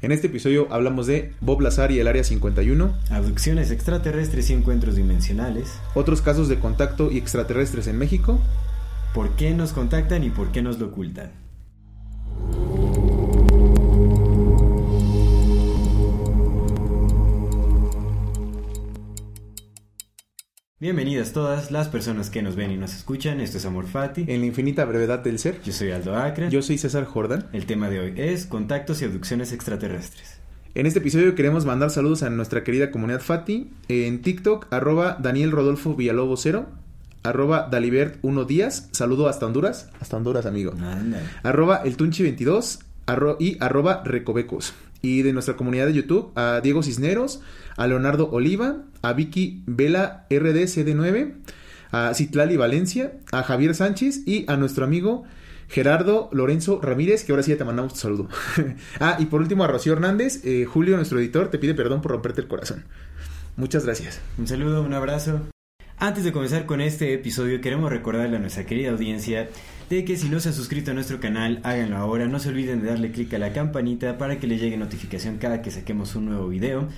En este episodio hablamos de Bob Lazar y el Área 51, abducciones extraterrestres y encuentros dimensionales, otros casos de contacto y extraterrestres en México, por qué nos contactan y por qué nos lo ocultan. Bienvenidas todas las personas que nos ven y nos escuchan. Esto es Amor Fati. En la infinita brevedad del ser. Yo soy Aldo Acre. Yo soy César Jordan. El tema de hoy es contactos y abducciones extraterrestres. En este episodio queremos mandar saludos a nuestra querida comunidad Fati. En TikTok, arroba Daniel Rodolfo Villalobos 0. Arroba Dalibert 1 Díaz. Saludo hasta Honduras. Hasta Honduras, amigo. Arroba El Tunchi 22. y arroba Recovecos. Y de nuestra comunidad de YouTube, a Diego Cisneros, a Leonardo Oliva, a Vicky Vela RDCD9, a Citlali Valencia, a Javier Sánchez y a nuestro amigo Gerardo Lorenzo Ramírez, que ahora sí ya te mandamos tu saludo. ah, y por último a Rocío Hernández, eh, Julio, nuestro editor, te pide perdón por romperte el corazón. Muchas gracias. Un saludo, un abrazo. Antes de comenzar con este episodio, queremos recordarle a nuestra querida audiencia de que si no se han suscrito a nuestro canal, háganlo ahora. No se olviden de darle clic a la campanita para que les llegue notificación cada que saquemos un nuevo video.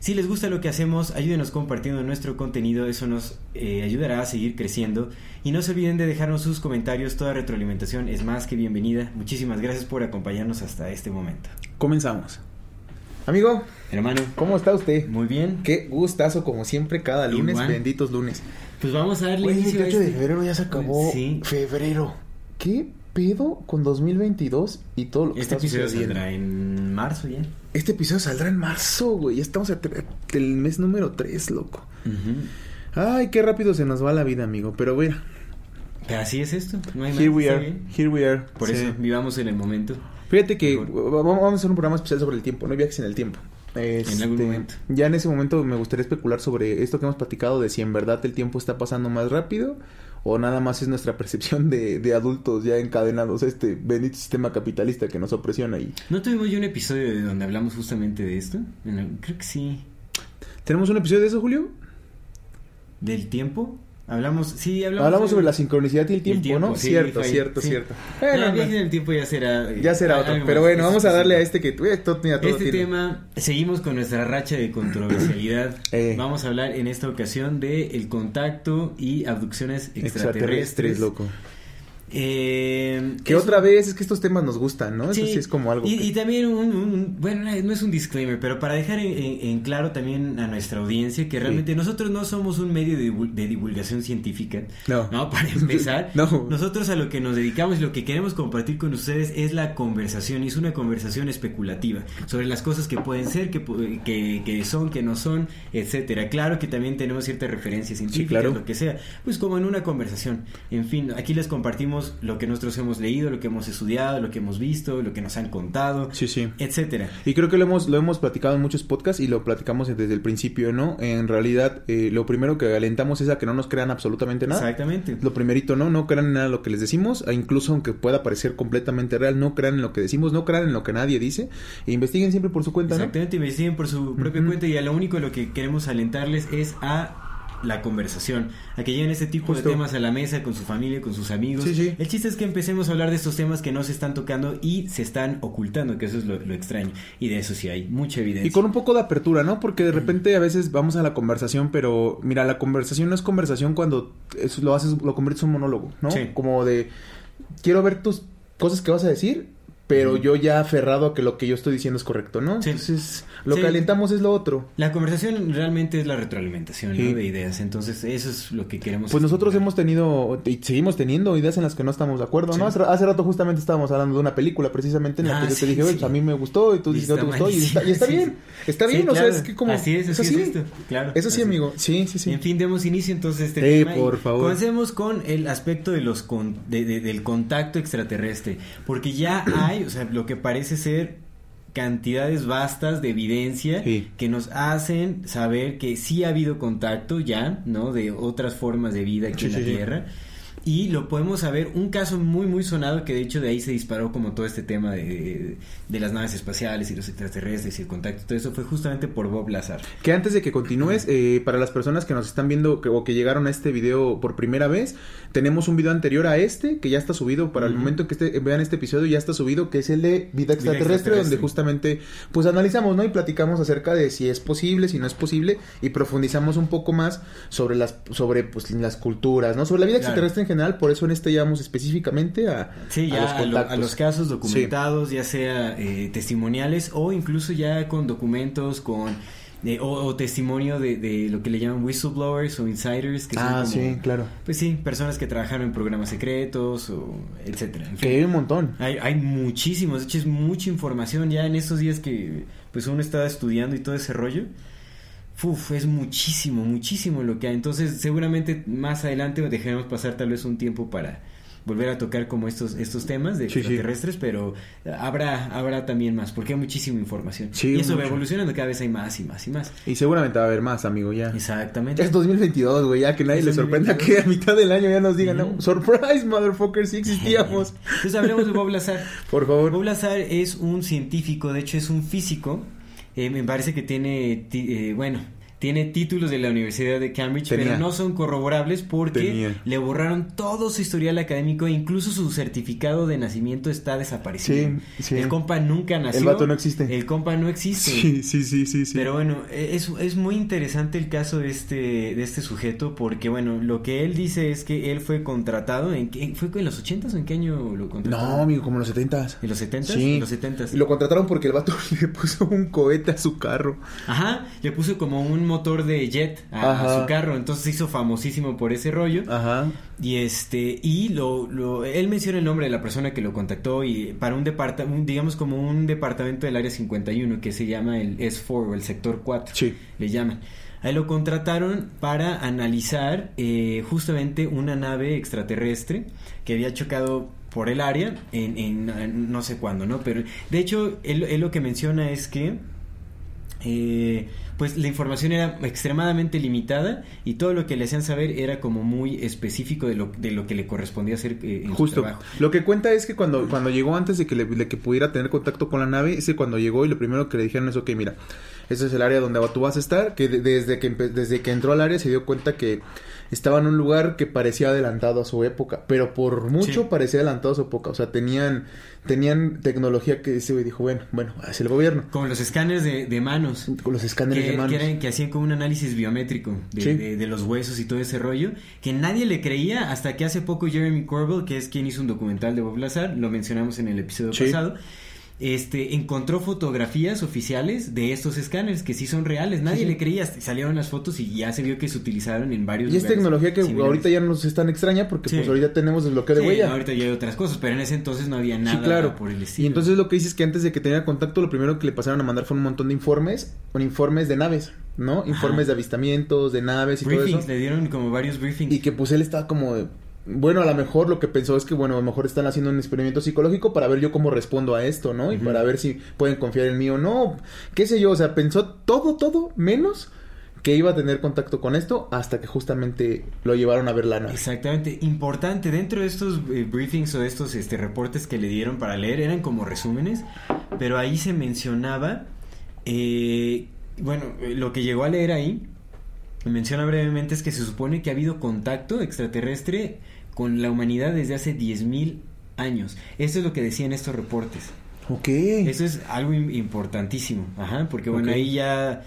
Si les gusta lo que hacemos, ayúdenos compartiendo nuestro contenido, eso nos eh, ayudará a seguir creciendo. Y no se olviden de dejarnos sus comentarios, toda retroalimentación es más que bienvenida. Muchísimas gracias por acompañarnos hasta este momento. Comenzamos. Amigo, hermano, ¿cómo está usted? Muy bien. Qué gustazo, como siempre, cada lunes, benditos lunes. Pues vamos a darle El 28 de este. febrero ya se acabó. Sí. Febrero. ¿Qué pedo con 2022 y todo lo que este episodio saldrá en marzo ya. Este episodio saldrá en marzo, güey. Ya estamos el mes número 3, loco. Ay, qué rápido se nos va la vida, amigo. Pero bueno. Así es esto. No hay Here we are. Here we are. Por eso vivamos en el momento. Fíjate que vamos a hacer un programa especial sobre el tiempo, no hay viajes en el tiempo. en algún este, momento. Ya en ese momento me gustaría especular sobre esto que hemos platicado de si en verdad el tiempo está pasando más rápido o nada más es nuestra percepción de, de adultos ya encadenados a este bendito sistema capitalista que nos opresiona ahí. ¿No tuvimos ya un episodio donde hablamos justamente de esto? Creo que sí. ¿Tenemos un episodio de eso, Julio? ¿Del tiempo? Hablamos, sí, hablamos, hablamos sobre, la sincronicidad y el tiempo, ¿no? cierto, cierto, cierto. Bueno, el viaje del tiempo ya será. Ya será otro. Pero bueno, vamos a darle a este que. Eh, todo, este tema, seguimos con nuestra racha de controversialidad. Eh. Vamos a hablar en esta ocasión de el contacto y abducciones extraterrestres. loco. Eh, que otra vez es que estos temas nos gustan, ¿no? Eso sí es como algo. Y, también un, bueno, no es un disclaimer, pero para dejar en, claro también a nuestra audiencia que realmente nosotros no somos un medio de, divulgación científica. No. No, para empezar. no. Nosotros a lo que nos dedicamos y lo que queremos compartir con ustedes es la conversación. Y es una conversación especulativa sobre las cosas que pueden ser, que, que, son, que no son, etcétera. Claro que también tenemos ciertas referencias científicas, lo que sea. Pues como en una conversación. En fin, aquí les compartimos lo que nosotros hemos leído, lo que hemos estudiado, lo que hemos visto, lo que nos han contado, sí, sí. etcétera. Y creo que lo hemos, lo hemos platicado en muchos podcasts y lo platicamos desde el principio, ¿no? En realidad, eh, lo primero que alentamos es a que no nos crean absolutamente nada. Exactamente. Lo primerito, ¿no? No crean en nada lo que les decimos, e incluso aunque pueda parecer completamente real, no crean en lo que decimos, no crean en lo que nadie dice, e investiguen siempre por su cuenta, Exactamente, investiguen por su propia cuenta y a lo único lo que queremos alentarles es a la conversación, a que lleguen este tipo de temas a la mesa con su familia, con sus amigos. El chiste es que empecemos a hablar de estos temas que no se están tocando y se están ocultando, que eso es lo, extraño. Y de eso sí hay mucha evidencia. Y con un poco de apertura, ¿no? Porque de repente a veces vamos a la conversación, pero mira, la conversación no es conversación cuando lo haces, lo conviertes en un monólogo, ¿no? Como de quiero ver tus cosas que vas a decir pero yo ya aferrado a que lo que yo estoy diciendo es correcto, ¿no? Sí. Entonces, lo que alentamos es lo otro. La conversación realmente es la retroalimentación de ideas, entonces eso es lo que queremos. Pues nosotros hemos tenido y seguimos teniendo ideas en las que no estamos de acuerdo, ¿no? Hace, rato justamente estábamos hablando de una película precisamente en la que ah, yo te dije, oye, pues a mí me gustó y tú dices que no te gustó y está, y está bien, está bien, o sea, es que como... Así es, así es, claro. Eso sí, amigo, sí, sí, sí. En fin, demos inicio entonces este tema por favor. Comencemos con el aspecto de los del contacto extraterrestre, porque ya hay hay, o sea, lo que parece ser cantidades vastas de evidencia que nos hacen saber que sí ha habido contacto ya, ¿no? De otras formas de vida aquí en la Tierra y lo podemos saber, un caso muy muy sonado que de hecho de ahí se disparó como todo este tema de, de las naves espaciales y los extraterrestres y el contacto, todo eso fue justamente por Bob Lazar. Que antes de que continúes, eh, para las personas que nos están viendo o que llegaron a este video por primera vez, tenemos un video anterior a este que ya está subido, para el momento que este, vean este episodio ya está subido, que es el de vida extraterrestre, donde justamente pues analizamos, ¿no? Y platicamos acerca de si es posible, si no es posible y profundizamos un poco más sobre las sobre pues las culturas, ¿no? Sobre la vida extraterrestre en general por eso en este llamamos específicamente a, a, los, casos documentados, ya sea eh, testimoniales o incluso ya con documentos, con eh, o, testimonio de, lo que le llaman whistleblowers o insiders que ah, sí, claro. Pues sí, personas que trabajaron en programas secretos o etcétera. que hay un montón. Hay, hay muchísimos, de hecho es mucha información ya en estos días que pues uno estaba estudiando y todo ese rollo. Uf, es muchísimo, muchísimo lo que hay. Entonces, seguramente más adelante dejaremos pasar tal vez un tiempo para volver a tocar como estos estos temas de extraterrestres, pero habrá habrá también más, porque hay muchísima información. y eso va evolucionando, cada vez hay más y más y más. Y seguramente va a haber más, amigo, ya. Exactamente. Es 2022, güey, ya que nadie le sorprenda que a mitad del año ya nos digan, no, surprise, motherfucker, sí existíamos. Entonces hablemos de Bob Lazar. Por favor. Bob Lazar es un científico, de hecho es un físico eh, me parece que tiene, eh, bueno, tiene títulos de la Universidad de Cambridge, pero no son corroborables porque le borraron todo su historial académico e incluso su certificado de nacimiento está desaparecido. El compa nunca nació. El vato no existe. El compa no existe. Sí, sí, sí, sí. Pero bueno, es, es muy interesante el caso de este, de este sujeto porque, bueno, lo que él dice es que él fue contratado, ¿en ¿fue en los 80s o en qué año lo contrataron? No, amigo, como en los 70s. ¿En los 70s? Sí. En los 70s. Y lo contrataron porque el vato le puso un cohete a su carro. Ajá, le puso como un motor de jet a, su carro, entonces se hizo famosísimo por ese rollo. Ajá. Y este, y lo, lo, él menciona el nombre de la persona que lo contactó y para un departamento, digamos como un departamento del área 51 que se llama el S4 o el sector 4, sí. le llaman. Ahí lo contrataron para analizar eh, justamente una nave extraterrestre que había chocado por el área en, en, no sé cuándo, ¿no? Pero de hecho, él, él lo que menciona es que eh, pues la información era extremadamente limitada y todo lo que le hacían saber era como muy específico de lo, de lo que le correspondía hacer eh, en Justo. Su trabajo. Lo que cuenta es que cuando, cuando llegó antes de que, le, que pudiera tener contacto con la nave, ese cuando llegó y lo primero que le dijeron es, ok, mira, ese es el área donde tú vas a estar, que desde que, desde que entró al área se dio cuenta que estaba en un lugar que parecía adelantado a su época, pero por mucho parecía adelantado a su época, o sea, tenían tenían tecnología que ese güey dijo, bueno, bueno, es el gobierno. Como los escáneres de, manos. Con los escáneres de manos. Que, hacían como un análisis biométrico de, los huesos y todo ese rollo, que nadie le creía hasta que hace poco Jeremy Corbell, que es quien hizo un documental de Bob Lazar, lo mencionamos en el episodio pasado, este, encontró fotografías oficiales de estos escáneres que sí son reales. Nadie le creía, salieron las fotos y ya se vio que se utilizaron en varios Y es tecnología que ahorita ya no nos es tan extraña porque pues ahorita tenemos el bloqueo de huella. ahorita ya hay otras cosas, pero en ese entonces no había nada claro. por el estilo. Y entonces lo que dices es que antes de que tenga contacto, lo primero que le pasaron a mandar fue un montón de informes, con informes de naves. ¿no? Informes de avistamientos, de naves y todo eso. le dieron como varios briefings. Y que pues él estaba como bueno, a lo mejor lo que pensó es que, bueno, a lo mejor están haciendo un experimento psicológico para ver yo cómo respondo a esto, ¿no? Y para ver si pueden confiar en mí o no. Qué sé yo, o sea, pensó todo, todo, menos que iba a tener contacto con esto hasta que justamente lo llevaron a ver la nave. Exactamente, importante, dentro de estos eh, briefings o de estos este, reportes que le dieron para leer, eran como resúmenes, pero ahí se mencionaba, eh, bueno, eh, lo que llegó a leer ahí, menciona brevemente es que se supone que ha habido contacto extraterrestre con la humanidad desde hace 10.000 años. Eso es lo que decían estos reportes. Ok. Eso es algo importantísimo. Ajá, porque bueno, ahí ya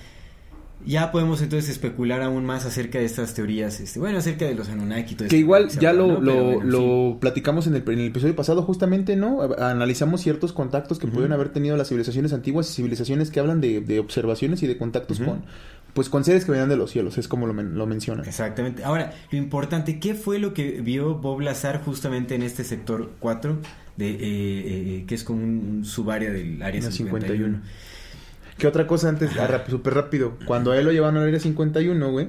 ya podemos entonces especular aún más acerca de estas teorías, este, bueno, acerca de los Anunnaki. que igual ya lo, lo, platicamos en el, en el, episodio pasado justamente, ¿no? Analizamos ciertos contactos que pueden haber tenido las civilizaciones antiguas y civilizaciones que hablan de, de observaciones y de contactos con, pues con seres que venían de los cielos, es como lo, lo mencionan. Exactamente. Ahora, lo importante, ¿qué fue lo que vio Bob Lazar justamente en este sector 4, de, eh, eh, que es como un, subárea del área 51? ¿Qué otra cosa antes? Ah, súper rápido. Cuando a él lo llevaron al área 51, güey,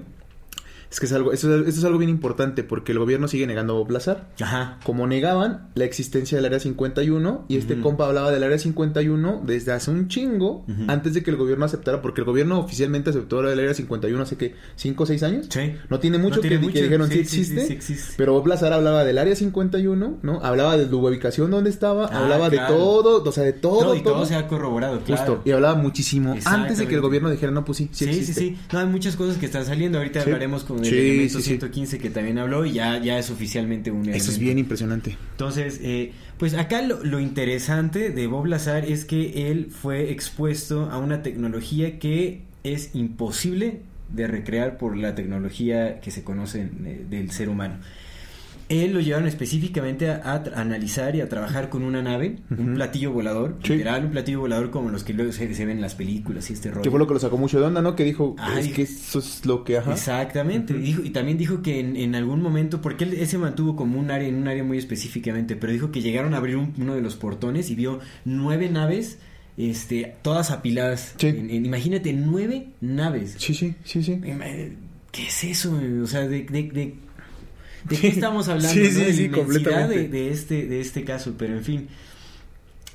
Es que es algo, eso, es algo bien importante porque el gobierno sigue negando a Bob Lazar. Ajá. Como negaban la existencia del Área 51 y este compa hablaba del Área 51 desde hace un chingo antes de que el gobierno aceptara, porque el gobierno oficialmente aceptó la del Área 51 hace que 5 o 6 años. Sí. No tiene mucho, que, dijeron sí, existe, Pero Bob Lazar hablaba del Área 51, ¿no? Hablaba de la ubicación donde estaba, ah, hablaba de todo, o sea, de todo. y todo, se ha corroborado, claro. Justo, y hablaba muchísimo antes de que el gobierno dijera, no, pues sí, sí, sí, sí, sí. No, hay muchas cosas que están saliendo. Ahorita hablaremos con el elemento 115 que también habló y ya, ya es oficialmente un Eso es bien impresionante. Entonces, eh, pues acá lo, interesante de Bob Lazar es que él fue expuesto a una tecnología que es imposible de recrear por la tecnología que se conoce eh, del ser humano. Él lo llevaron específicamente a, analizar y a trabajar con una nave, un platillo volador, literal, un platillo volador como los que luego se, ven en las películas y este rollo. Que fue lo que lo sacó mucho de onda, ¿no? Que dijo, es que eso es lo que... Ajá. Exactamente. y, también dijo que en, algún momento, porque él, se mantuvo como un área, en un área muy específicamente, pero dijo que llegaron a abrir uno de los portones y vio nueve naves este, todas apiladas. imagínate, nueve naves. Sí, sí, sí, sí. ¿Qué es eso? O sea, de, de ¿De qué estamos hablando? Sí, sí, sí, completamente. De, este, de este caso, pero en fin.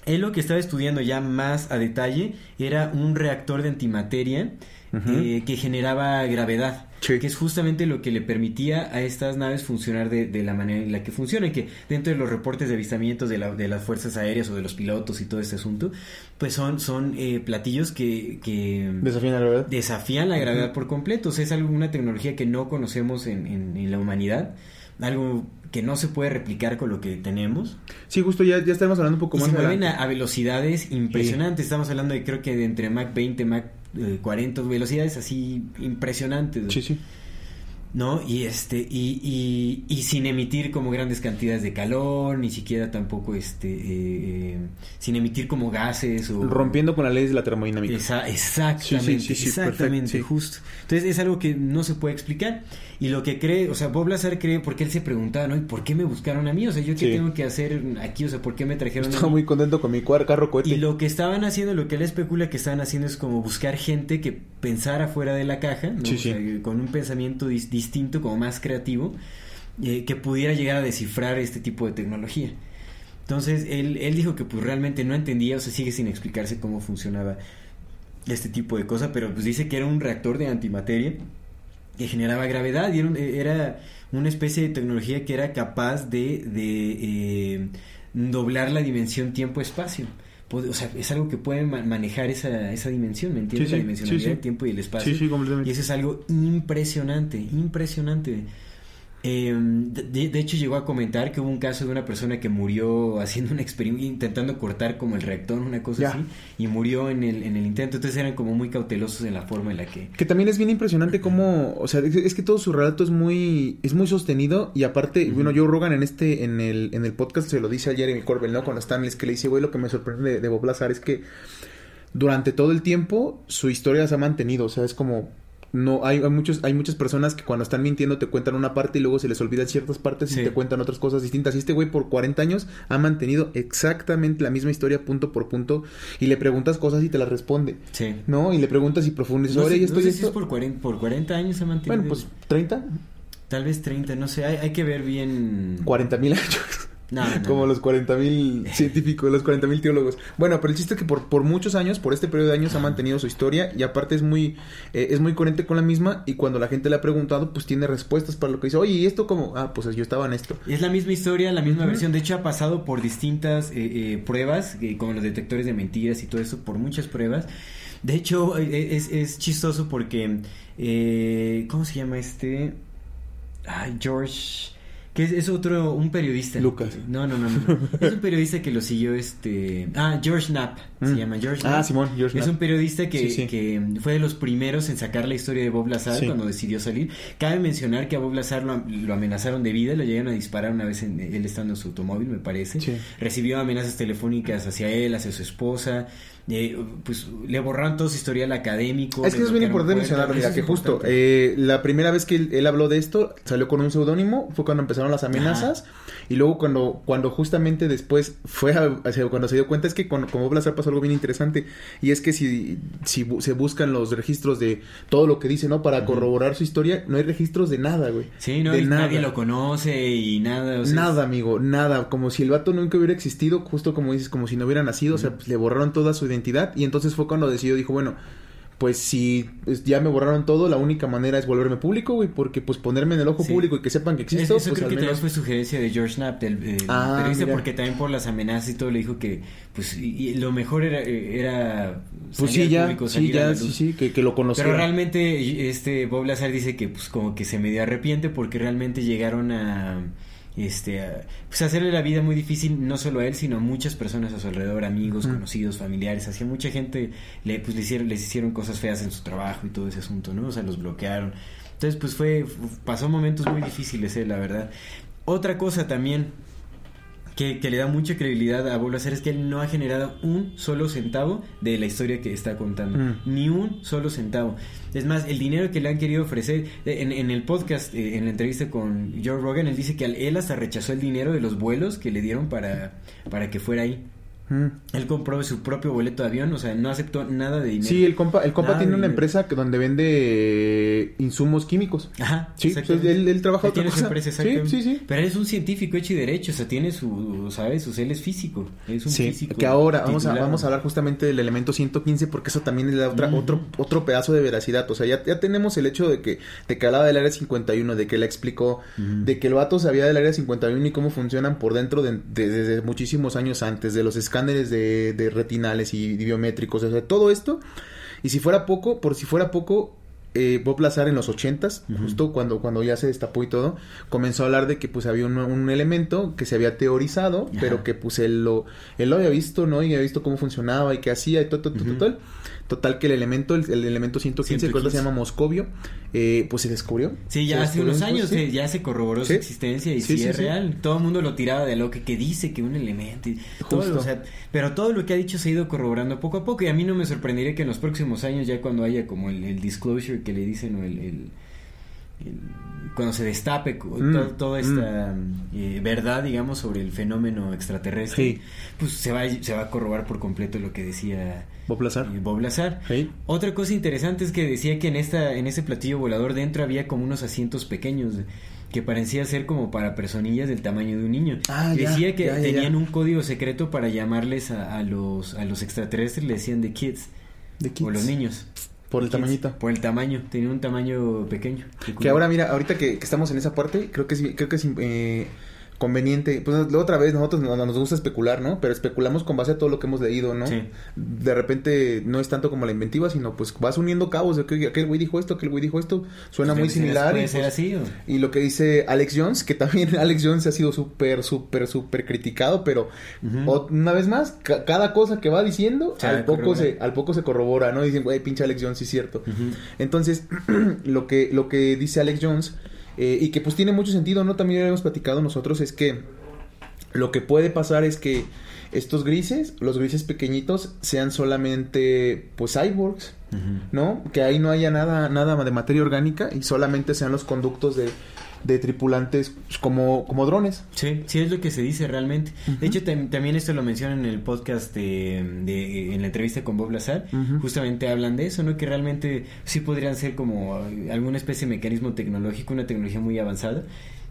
Él lo que estaba estudiando ya más a detalle era un reactor de antimateria eh, que generaba gravedad. Que es justamente lo que le permitía a estas naves funcionar de, de, la manera en la que funcionan. Que dentro de los reportes de avistamientos de, la, de, las fuerzas aéreas o de los pilotos y todo este asunto, pues son, son eh, platillos que, que, desafían la gravedad. Desafían la gravedad por completo. O sea, es alguna tecnología que no conocemos en, en, en la humanidad algo que no se puede replicar con lo que tenemos. Sí, justo ya, ya estamos hablando un poco más. Se mueven a, velocidades impresionantes. Estamos hablando de creo que de entre Mach 20, Mach 40, eh, velocidades así impresionantes. Sí, sí. ¿No? Y este, y, y, y, sin emitir como grandes cantidades de calor, ni siquiera tampoco este, eh, eh, sin emitir como gases o... Rompiendo con las leyes de la termodinámica. exactamente, exactamente, justo. Entonces es algo que no se puede explicar. Y lo que cree, o sea, Bob Lazar cree, porque él se preguntaba, ¿no? ¿Y por qué me buscaron a mí? O sea, ¿yo qué tengo que hacer aquí? O sea, ¿por qué me trajeron Estaba muy contento con mi carro cohete. Y lo que estaban haciendo, lo que él especula que estaban haciendo es como buscar gente que pensara fuera de la caja, ¿no? o sea, con un pensamiento distinto, como más creativo, eh, que pudiera llegar a descifrar este tipo de tecnología. Entonces, él, él dijo que pues realmente no entendía, o sea, sigue sin explicarse cómo funcionaba este tipo de cosas, pero pues dice que era un reactor de antimateria que generaba gravedad y era, una especie de tecnología que era capaz de, eh, doblar la dimensión tiempo-espacio. O sea, es algo que puede manejar esa, esa dimensión, ¿me entiendes? la dimensionalidad del tiempo y el espacio. Y eso es algo impresionante, impresionante. Eh, de, hecho, llegó a comentar que hubo un caso de una persona que murió haciendo un experimento, intentando cortar como el reactor, una cosa así, y murió en el, en el intento. Entonces eran como muy cautelosos en la forma en la que... Que también es bien impresionante cómo, o sea, es, que todo su relato es muy, es muy sostenido y aparte, bueno, Joe Rogan en este, en el, en el podcast se lo dice ayer en el Corbel, ¿no? Cuando están, es que le dice, güey, lo que me sorprende de, de Bob Lazar es que durante todo el tiempo su historia se ha mantenido, o sea, es como no hay, hay, muchos hay muchas personas que cuando están mintiendo te cuentan una parte y luego se les olvidan ciertas partes y te cuentan otras cosas distintas. Y este güey por 40 años ha mantenido exactamente la misma historia punto por punto y le preguntas cosas y te las responde sí. no y le preguntas y profundizas y esto y esto. por 40, por 40 años ha mantenido bueno pues 30 tal vez 30 no sé hay, hay que ver bien. 40 mil años como los 40.000 científicos, los 40.000 teólogos. Bueno, pero el chiste es que por, por muchos años, por este periodo de años, ha mantenido su historia y aparte es muy, eh, es muy coherente con la misma y cuando la gente le ha preguntado, pues tiene respuestas para lo que dice. Oye, ¿y esto cómo? Ah, pues yo estaba en esto. Es la misma historia, la misma versión. De hecho, ha pasado por distintas eh, eh, pruebas, como los detectores de mentiras y todo eso, por muchas pruebas. De hecho, es, es chistoso porque, ¿cómo se llama este? Ay, George que es, otro, un periodista. Lucas. No, no, no, no. es un periodista que lo siguió este... Ah, George Knapp. Se mm. llama George Ah, Simón, George Es un periodista que, que fue de los primeros en sacar la historia de Bob Lazar cuando decidió salir. Cabe mencionar que a Bob Lazar lo, amenazaron de vida, lo llegaron a disparar una vez en, él estando en su automóvil, me parece. Recibió amenazas telefónicas hacia él, hacia su esposa. Eh, pues le borraron todo su historial académico. Es que es bien importante mencionar, mira, que justo eh, la primera vez que él, habló de esto, salió con un seudónimo, fue cuando empezaron las amenazas. Y luego cuando, cuando justamente después fue a, cuando se dio cuenta es que con, como Blasar pasó algo bien interesante. Y es que si, si se buscan los registros de todo lo que dice, ¿no? Para corroborar su historia, no hay registros de nada, güey. Sí, no, de nadie lo conoce y nada. nada, amigo, nada. Como si el vato nunca hubiera existido, justo como dices, como si no hubiera nacido. O sea, pues, le borraron toda su identidad. Y entonces fue cuando decidió, dijo, bueno, pues si ya me borraron todo, la única manera es volverme público, güey, porque pues ponerme en el ojo público y que sepan que existo. Eso pues, creo que también fue sugerencia de George Knapp, del, ah, periodista, porque también por las amenazas y todo le dijo que pues y, lo mejor era, era pues sí, ya, sí, ya, sí, sí, que, que, lo conocía. Pero realmente este Bob Lazar dice que pues como que se medio arrepiente porque realmente llegaron a este, pues hacerle la vida muy difícil no solo a él, sino a muchas personas a su alrededor, amigos, conocidos, familiares, hacía mucha gente le, pues, le hicieron, les hicieron cosas feas en su trabajo y todo ese asunto, ¿no? O sea, los bloquearon. Entonces, pues fue, pasó momentos muy difíciles, eh, la verdad. Otra cosa también que, le da mucha credibilidad a Bob hacer es que él no ha generado un solo centavo de la historia que está contando. Mm. Ni un solo centavo. Es más, el dinero que le han querido ofrecer, en, en el podcast, eh, en la entrevista con Joe Rogan, él dice que él hasta rechazó el dinero de los vuelos que le dieron para, para que fuera ahí. Él compró su propio boleto de avión, o sea, no aceptó nada de dinero. Sí, el compa, el compa tiene una empresa que donde vende insumos químicos. Ajá. Sí, él, él, trabaja tiene su empresa, sí, sí, sí. Pero él es un científico hecho y derecho, o sea, tiene su, ¿sabes? Su él es físico. Es un sí, físico. Que ahora vamos a, vamos a hablar justamente del elemento 115 porque eso también le da otra, otro, otro pedazo de veracidad. O sea, ya, ya tenemos el hecho de que, de que hablaba del área 51, de que le explicó, de que el vato sabía del área 51 y cómo funcionan por dentro de, desde muchísimos años antes, de los escándalos de, retinales y biométricos, o sea, todo esto. Y si fuera poco, por si fuera poco, eh, Bob Lazar en los ochentas, justo cuando, cuando ya se destapó y todo, comenzó a hablar de que pues había un, elemento que se había teorizado, pero que pues él lo, él lo había visto, ¿no? Y había visto cómo funcionaba y qué hacía y todo, todo, todo, todo. Total que el elemento, el, elemento 115, que se llama Moscovio, eh, pues se descubrió. Sí, ya hace unos años ya se corroboró su existencia y sí, es real. Todo el mundo lo tiraba de lo que, que dice que un elemento. Y todo, o sea, pero todo lo que ha dicho se ha ido corroborando poco a poco y a mí no me sorprendería que en los próximos años ya cuando haya como el, disclosure que le dicen o el cuando se destape mm, toda esta mm. eh, verdad, digamos, sobre el fenómeno extraterrestre, pues se va, se va a corroborar por completo lo que decía Bob Lazar. Eh, Bob Lazar. Otra cosa interesante es que decía que en esta en ese platillo volador dentro había como unos asientos pequeños que parecía ser como para personillas del tamaño de un niño. Ah, decía que tenían un código secreto para llamarles a, los a los extraterrestres, le decían de kids, de kids. o los niños. Por el tamañito. Por el tamaño, tenía un tamaño pequeño. Que ahora, mira, ahorita que, estamos en esa parte, creo que es, creo que es eh, conveniente. Pues otra vez, nosotros nos, gusta especular, ¿no? Pero especulamos con base a todo lo que hemos leído, ¿no? Sí. De repente no es tanto como la inventiva, sino pues vas uniendo cabos de que aquel güey dijo esto, aquel güey dijo esto, suena muy similar. Puede y, ser pues, así, y lo que dice Alex Jones, que también Alex Jones ha sido súper, súper, súper criticado, pero una vez más, cada cosa que va diciendo, al poco, se, al poco se corrobora, ¿no? Dicen, güey, pinche Alex Jones, sí es cierto. Entonces, lo que, lo que dice Alex Jones eh, y que pues tiene mucho sentido, ¿no? También lo hemos platicado nosotros, es que lo que puede pasar es que estos grises, los grises pequeñitos, sean solamente pues cyborgs, ¿no? Que ahí no haya nada, nada de materia orgánica y solamente sean los conductos de, de tripulantes pues, como, como drones. Sí, sí es lo que se dice realmente. De hecho, también esto lo mencionan en el podcast de, en la entrevista con Bob Lazar. Justamente hablan de eso, ¿no? Que realmente sí podrían ser como alguna especie de mecanismo tecnológico, una tecnología muy avanzada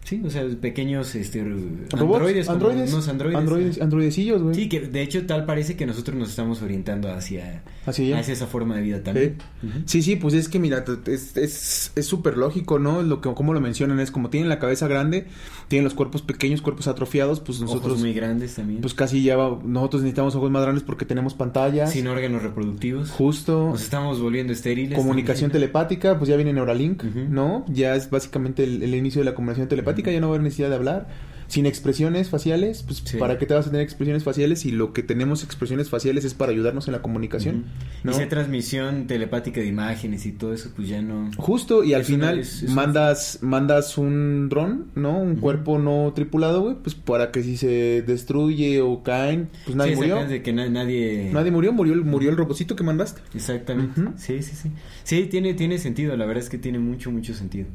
Sí, o sea, pequeños este, androides, androides, unos androides. Androides, androidecillos, güey. Sí, que de hecho tal parece que nosotros nos estamos orientando hacia, hacia esa forma de vida también. Sí, sí, pues es que mira, es súper es, lógico, ¿no? Lo que, como lo mencionan, es como tienen la cabeza grande, tienen los cuerpos pequeños, cuerpos atrofiados, pues nosotros... Ojos muy grandes también. Pues casi ya, nosotros necesitamos ojos más grandes porque tenemos pantallas. Sin órganos reproductivos. Justo. Nos estamos volviendo estériles. Comunicación telepática, pues ya viene Neuralink, ¿no? Ya es básicamente el inicio de la comunicación telepática ya no va a haber necesidad de hablar. Sin expresiones faciales, pues ¿para qué te vas a tener expresiones faciales? Y lo que tenemos expresiones faciales es para ayudarnos en la comunicación. ¿no? Y si transmisión telepática de imágenes y todo eso, pues ya no. Justo, y al final mandas, mandas un dron, ¿no? Un cuerpo no tripulado, güey, pues para que si se destruye o caen, pues nadie murió. De que nadie... nadie murió, murió, murió el robocito que mandaste. Exactamente. Sí, sí, sí. Sí, tiene, tiene sentido, la verdad es que tiene mucho, mucho sentido.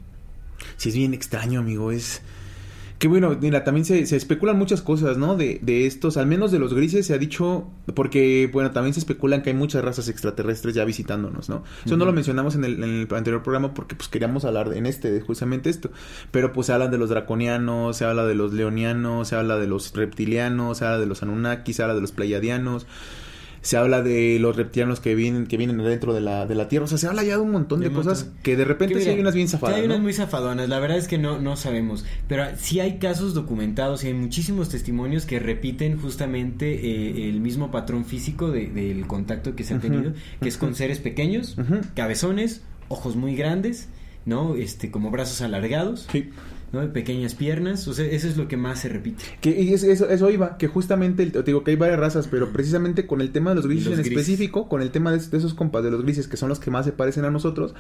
Si es bien extraño, amigo. Es Que bueno, mira, también se, se especulan muchas cosas, ¿no? De, de, estos, al menos de los grises se ha dicho, porque, bueno, también se especulan que hay muchas razas extraterrestres ya visitándonos, ¿no? Eso no lo mencionamos en el, en el, anterior programa porque pues queríamos hablar en este, de justamente esto. Pero pues se habla de los draconianos, se habla de los leonianos, se habla de los reptilianos, se habla de los anunnakis, se habla de los pleiadianos se habla de los reptilianos que vienen, que vienen dentro de la, de la Tierra, o sea, se habla ya de un montón de, cosas que de repente sí hay unas bien zafadas. hay unas muy zafadonas, la verdad es que no, no sabemos, pero sí hay casos documentados y hay muchísimos testimonios que repiten justamente eh, el mismo patrón físico del contacto que se ha tenido, que es con seres pequeños, cabezones, ojos muy grandes, ¿no? Este, como brazos alargados. Sí ¿no? pequeñas piernas, o sea, eso es lo que más se repite. Que, y eso, eso iba, que justamente, te digo que hay varias razas, pero precisamente con el tema de los grises en específico, con el tema de, esos compas de los grises que son los que más se parecen a nosotros,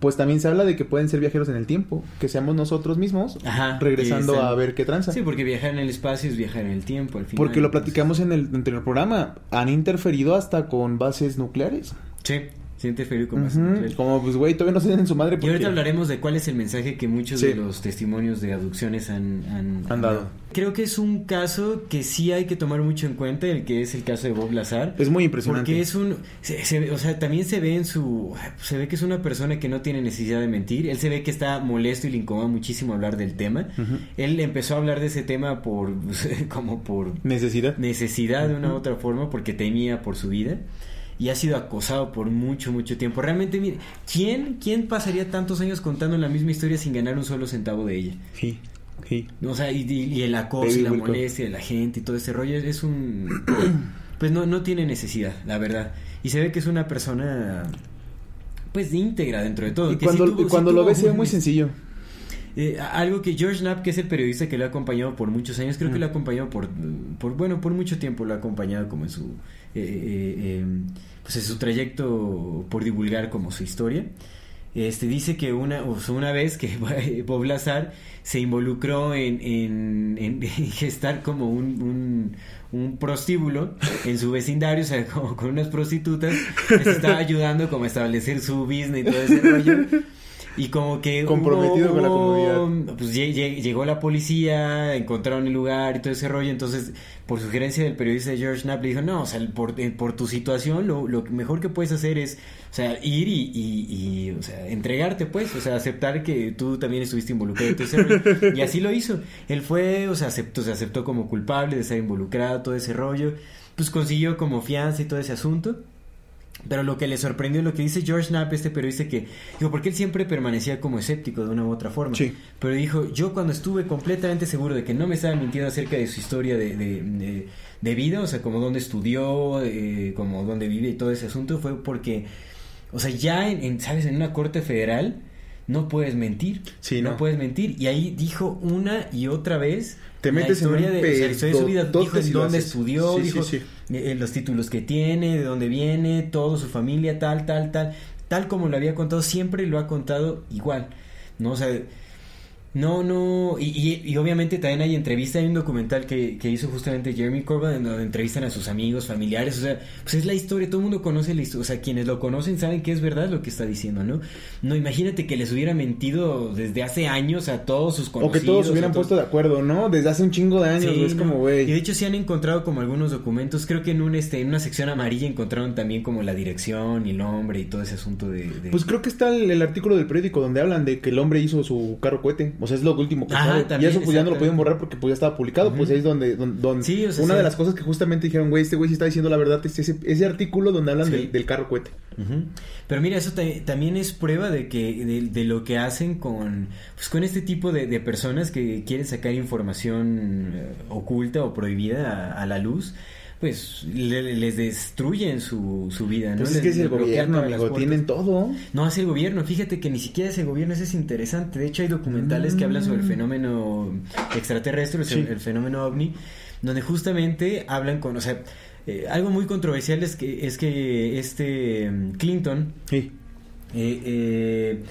pues también se habla de que pueden ser viajeros en el tiempo, que seamos nosotros mismos regresando a ver qué tranza. Sí, porque viajar en el espacio es viajar en el tiempo, al final. Porque lo platicamos en el, en el programa, han interferido hasta con bases nucleares. Sí. Siente feliz como Como, pues, güey, todavía no se en su madre. Y ahorita hablaremos de cuál es el mensaje que muchos de los testimonios de abducciones han, han, dado. Creo que es un caso que sí hay que tomar mucho en cuenta, el que es el caso de Bob Lazar. Es muy impresionante. Porque es un... o sea, también se ve en su... Se ve que es una persona que no tiene necesidad de mentir. Él se ve que está molesto y le incomoda muchísimo hablar del tema. Él empezó a hablar de ese tema por... como por... Necesidad. Necesidad de una u otra forma, porque temía por su vida y ha sido acosado por mucho, mucho tiempo. Realmente, mire, ¿quién, ¿quién pasaría tantos años contando la misma historia sin ganar un solo centavo de ella? Sí. Sí. O sea, y, el acoso y la molestia de la gente y todo ese rollo es un... Pues no, no tiene necesidad, la verdad. Y se ve que es una persona pues íntegra dentro de todo. Y cuando, cuando lo ves se ve muy sencillo. Eh, algo que George Knapp, que es el periodista que lo ha acompañado por muchos años, creo que lo ha acompañado por, por, bueno, por mucho tiempo lo ha acompañado como en su, eh, eh, em, pues en su trayecto por divulgar como su historia. Este dice que una, o una vez que Bob Lazar se involucró en, en, gestar como un, un, prostíbulo en su vecindario, o sea, como con unas prostitutas, que se estaba ayudando como a establecer su business y todo ese rollo. Y como que. Comprometido con la comunidad. Pues llegó la policía, encontraron el lugar y todo ese rollo. Entonces, por sugerencia del periodista George Knapp, le dijo: No, o sea, por, eh, por tu situación, lo, lo mejor que puedes hacer es, o sea, ir y, y, o sea, entregarte, pues, o sea, aceptar que tú también estuviste involucrado en todo ese rollo. Y así lo hizo. Él fue, o sea, aceptó, se aceptó como culpable de estar involucrado, todo ese rollo. Pues consiguió como fianza y todo ese asunto. Pero lo que le sorprendió, lo que dice George Knapp, este periodista que, dijo, porque él siempre permanecía como escéptico de una u otra forma. Sí. Pero dijo, yo cuando estuve completamente seguro de que no me estaba mintiendo acerca de su historia de, de, de, vida, o sea, como dónde estudió, eh, como dónde vive y todo ese asunto, fue porque, o sea, ya en, ¿sabes? En una corte federal no puedes mentir. Sí, no. no puedes mentir. Y ahí dijo una y otra vez te metes en un de, su vida, dijo en dónde estudió, dijo eh, los títulos que tiene, de dónde viene, todo, su familia, tal, tal, tal, tal como lo había contado, siempre lo ha contado igual, ¿no? O sea, no, no, y, y, obviamente también hay entrevista, hay un documental que, que hizo justamente Jeremy Corbyn donde entrevistan a sus amigos, familiares, o sea, pues es la historia, todo el mundo conoce la historia, o sea, quienes lo conocen saben que es verdad lo que está diciendo, ¿no? No, imagínate que les hubiera mentido desde hace años a todos sus conocidos. O que todos se hubieran puesto de acuerdo, ¿no? Desde hace un chingo de años, es como, güey. Y de hecho sí han encontrado como algunos documentos, creo que en un este en una sección amarilla encontraron también como la dirección y el hombre y todo ese asunto de... Pues creo que está el, el, artículo del periódico donde hablan de que el hombre hizo su carro cohete, o sea, es lo último que y eso pues ya no lo podían borrar porque pues ya estaba publicado. Pues ahí es donde, donde, una de las cosas que justamente dijeron, güey, este güey sí está diciendo la verdad, es ese, ese artículo donde hablan del, carro cohete. Pero mira, eso también es prueba de que de, lo que hacen con, pues, con este tipo de, personas que quieren sacar información eh, oculta o prohibida a la luz pues les destruyen su, su vida, ¿no? Pues es que es el gobierno, amigo, tienen todo. No, es el gobierno, fíjate que ni siquiera es el gobierno, eso es interesante. De hecho, hay documentales que hablan sobre el mm. fenómeno extraterrestre, el fenómeno ovni, donde justamente hablan con, o sea, eh, algo muy controversial es que, es que este mm, Clinton... Sí. Eh, eh,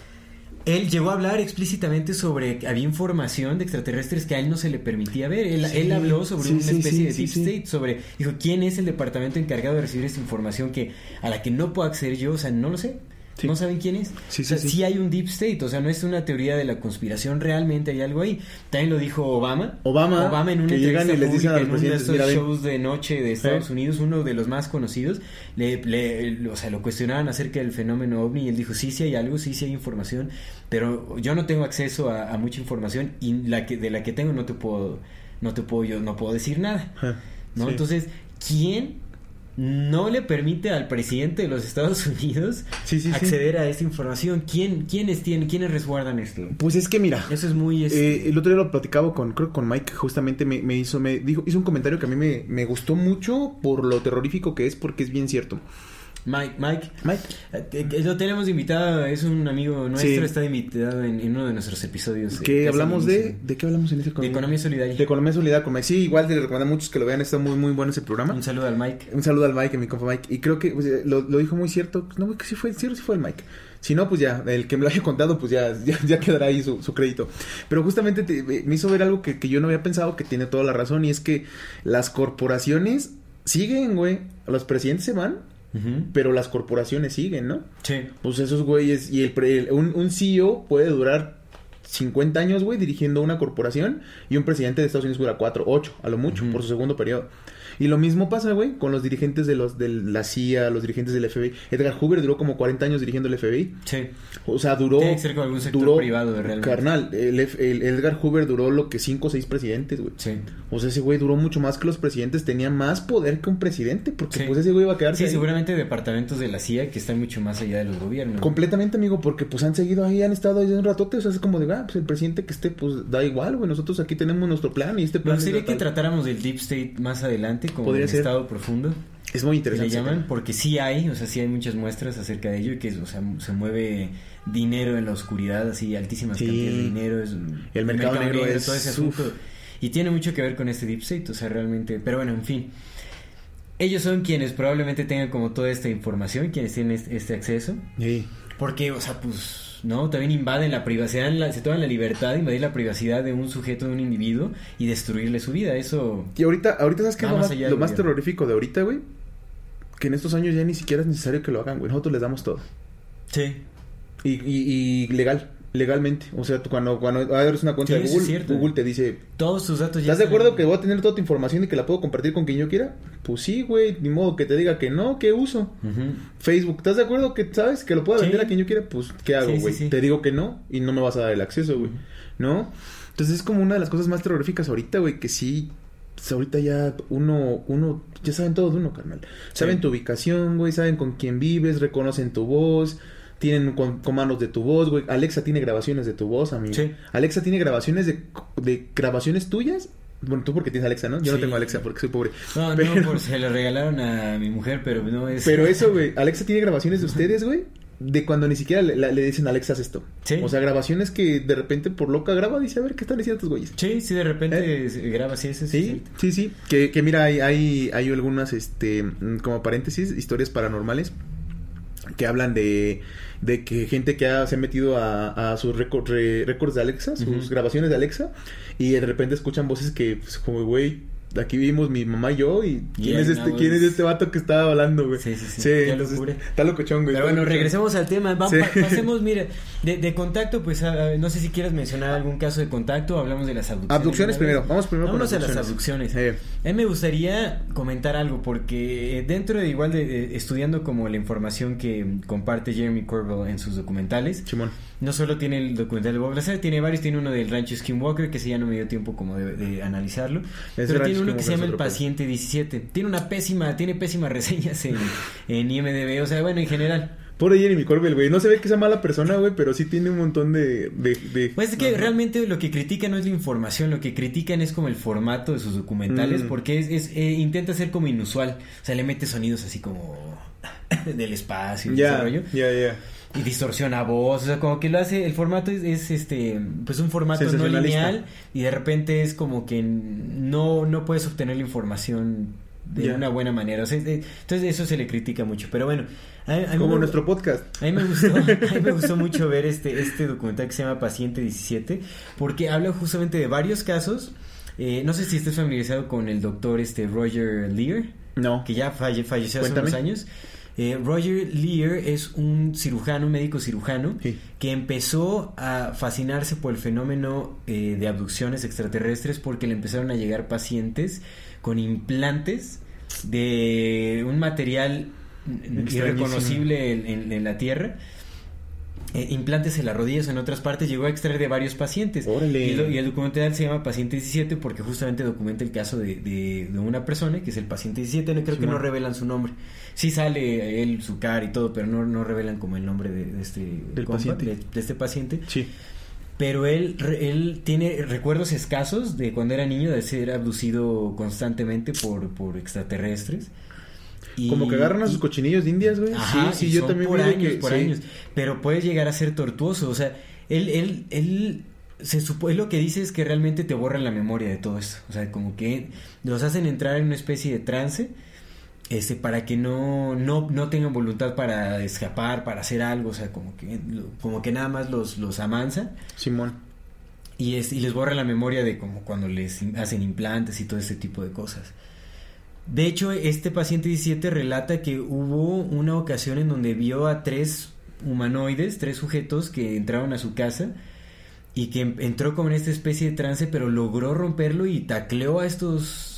él llegó a hablar explícitamente sobre que había información de extraterrestres que a él no se le permitía ver. Él, habló sobre una especie de deep state, sobre, dijo, ¿quién es el departamento encargado de recibir esa información que a la que no puedo acceder yo? O sea, no lo sé. No saben quién es. Sí, sí, sí. hay un deep state, o sea, no es una teoría de la conspiración, realmente hay algo ahí. También lo dijo Obama. Obama. Obama en una pública, en uno de estos shows de noche de Estados Unidos, uno de los más conocidos, le, le, o sea, lo cuestionaban acerca del fenómeno ovni y él dijo, sí, sí hay algo, sí, sí hay información, pero yo no tengo acceso a, mucha información y la que, de la que tengo no te puedo, no te puedo, yo no puedo decir nada. ¿No? Entonces, ¿quién no le permite al presidente de los Estados Unidos acceder a esta información. ¿Quién, quiénes tienen, quiénes resguardan esto? Pues es que mira, eso es muy. Este... el otro día lo platicaba con, creo con Mike, justamente me, me, hizo, me dijo, hizo un comentario que a mí me, me gustó mucho por lo terrorífico que es, porque es bien cierto. Mike, Mike. Mike. Eh, lo tenemos invitado, es un amigo nuestro, está invitado en, uno de nuestros episodios. ¿Qué hablamos de? ¿De qué hablamos en ese De economía solidaria. De economía solidaria con Mike. Sí, igual te recomiendo a muchos que lo vean, está muy, muy bueno ese programa. Un saludo al Mike. Un saludo al Mike, a mi compa Mike. Y creo que pues, eh, lo, dijo muy cierto. No, que sí fue, sí, sí fue el Mike. Si no, pues ya, el que me lo haya contado, pues ya, ya, quedará ahí su, crédito. Pero justamente me hizo ver algo que, que yo no había pensado, que tiene toda la razón, y es que las corporaciones siguen, güey. Los presidentes se van pero las corporaciones siguen, ¿no? Sí. Pues esos güeyes, y el, un, un CEO puede durar 50 años, güey, dirigiendo una corporación, y un presidente de Estados Unidos dura 4, 8, a lo mucho, por su segundo periodo. Y lo mismo pasa, güey, con los dirigentes de los de la CIA, los dirigentes del FBI. Edgar Hoover duró como 40 años dirigiendo el FBI. Sí. O sea, duró. Tiene que ser con algún sector privado, realmente. Carnal, el, Edgar Hoover duró lo que 5 o 6 presidentes, güey. Sí. O sea, ese güey duró mucho más que los presidentes. Tenía más poder que un presidente, porque pues ese güey iba a quedarse. Sí, seguramente departamentos de la CIA que están mucho más allá de los gobiernos. Completamente, amigo, porque pues han seguido ahí, han estado ahí un ratote. O sea, es como de, ah, pues el presidente que esté, pues da igual, güey. Nosotros aquí tenemos nuestro plan y este plan. Pero sería que tratáramos del Deep State más adelante, como Podría ser. Estado profundo. Es muy interesante. Le llaman porque sí hay, o sea, sí hay muchas muestras acerca de ello y que, o sea, se mueve dinero en la oscuridad, así altísimas cantidades de dinero. Es, el, mercado, negro, es todo ese asunto. Y tiene mucho que ver con este deep state, o sea, realmente, pero bueno, en fin. Ellos son quienes probablemente tengan como toda esta información, quienes tienen este, este acceso. Sí. Porque, o sea, pues ¿no? También invaden la privacidad, se toman la libertad de invadir la privacidad de un sujeto, de un individuo y destruirle su vida. Eso. Y ahorita, ahorita ¿sabes qué es lo más, lo más terrorífico de ahorita, güey? Que en estos años ya ni siquiera es necesario que lo hagan, güey. Nosotros les damos todo. Sí. Y, y, y legal legalmente. O sea, cuando, cuando abres una cuenta de Google, Google te dice... Todos tus datos ya ¿Estás de acuerdo que voy a tener toda tu información y que la puedo compartir con quien yo quiera? Pues sí, güey. Ni modo que te diga que no, ¿qué uso? Facebook, ¿estás de acuerdo que sabes que lo puedo vender a quien yo quiera? Pues, ¿qué hago, güey? te digo que no y no me vas a dar el acceso, güey. ¿No? Entonces es como una de las cosas más terroríficas ahorita, güey, que sí... Pues, ahorita ya uno, uno, ya saben todo de uno, carnal. Saben tu ubicación, güey, saben con quién vives, reconocen tu voz, tienen comandos de tu voz, güey. Alexa tiene grabaciones de tu voz, amigo. Sí. Alexa tiene grabaciones de, de grabaciones tuyas bueno, tú porque tienes Alexa, ¿no? Yo no tengo Alexa porque soy pobre. No, pero... no, se lo regalaron a mi mujer, pero no es... Pero eso, güey, Alexa tiene grabaciones de ustedes, güey, de cuando ni siquiera le, dicen Alexa haz esto. Sí. O sea, grabaciones que de repente por loca graba, dice, a ver, ¿qué están diciendo tus güeyes? Sí, sí, de repente ¿Eh? graba, sí, sí, sí. Sí, sí, Que, que mira, hay, hay, hay algunas, este, como paréntesis, historias paranormales que hablan de de que gente que ha, se ha metido a, a sus récords de Alexa, sus grabaciones de Alexa, y de repente escuchan voces que, pues, como, güey, aquí vivimos mi mamá y yo y quién es este quién es este vato que estaba hablando güey sí sí sí, sí está locochón güey. Pero bueno regresemos al tema. Vamos, pasemos mire de, de contacto pues no sé si quieres mencionar algún caso de contacto hablamos de las abducciones. Abducciones primero vamos primero Vámonos a las abducciones. a mí me gustaría comentar algo porque dentro de igual de, estudiando como la información que comparte Jeremy Corbell en sus documentales Chimón no solo tiene el documental de Bob Lazar, tiene varios, tiene uno del rancho Skinwalker, que se ya no me dio tiempo como de, analizarlo, pero tiene uno que se llama El Paciente 17, tiene una pésima, tiene pésimas reseñas en, en IMDB, o sea, bueno, en general. Pobre Jeremy Corbell, güey. No se ve que sea mala persona, güey, pero sí tiene un montón de... de, Pues es que realmente lo que critican no es la información, lo que critican es como el formato de sus documentales, mm. porque es, eh, intenta ser como inusual. O sea, le mete sonidos así como del espacio y Ya, ya, ya y distorsiona voz, o sea, como que lo hace, el formato es, este, pues un formato no lineal y de repente es como que no, no puedes obtener la información de una buena manera, o sea, entonces eso se le critica mucho, pero bueno. como nuestro podcast. A mí me gustó, a mí me gustó mucho ver este, este documental que se llama Paciente 17, porque habla justamente de varios casos, eh, no sé si estés familiarizado con el doctor este Roger Lear. No. Que ya falleció hace unos años. Eh, Roger Lear es un cirujano, un médico cirujano, que empezó a fascinarse por el fenómeno eh, de abducciones extraterrestres porque le empezaron a llegar pacientes con implantes de un material irreconocible en, la Tierra. Eh, implantes en las rodillas o en otras partes, llegó a extraer de varios pacientes. Y, el documental se llama Paciente 17 porque justamente documenta el caso de, una persona, que es el paciente 17, no creo que no revelan su nombre. Sí sale él, su cara y todo, pero no, no revelan como el nombre de, este, paciente. De, este paciente. Sí. Pero él, él tiene recuerdos escasos de cuando era niño de ser abducido constantemente por, por extraterrestres. Como que agarran a sus cochinillos de indias, güey. sí, sí, yo también por años, por años. Pero puede llegar a ser tortuoso. O sea, él, él, él se supone lo que dice es que realmente te borran la memoria de todo esto. O sea, como que los hacen entrar en una especie de trance. Este, para que no, no, no tengan voluntad para escapar, para hacer algo, o sea, como que, como que nada más los, los amansa. Simón. Y, es, y les borra la memoria de como cuando les hacen implantes y todo ese tipo de cosas. De hecho, este paciente 17 relata que hubo una ocasión en donde vio a tres humanoides, tres sujetos que entraron a su casa y que entró como en esta especie de trance, pero logró romperlo y tacleó a estos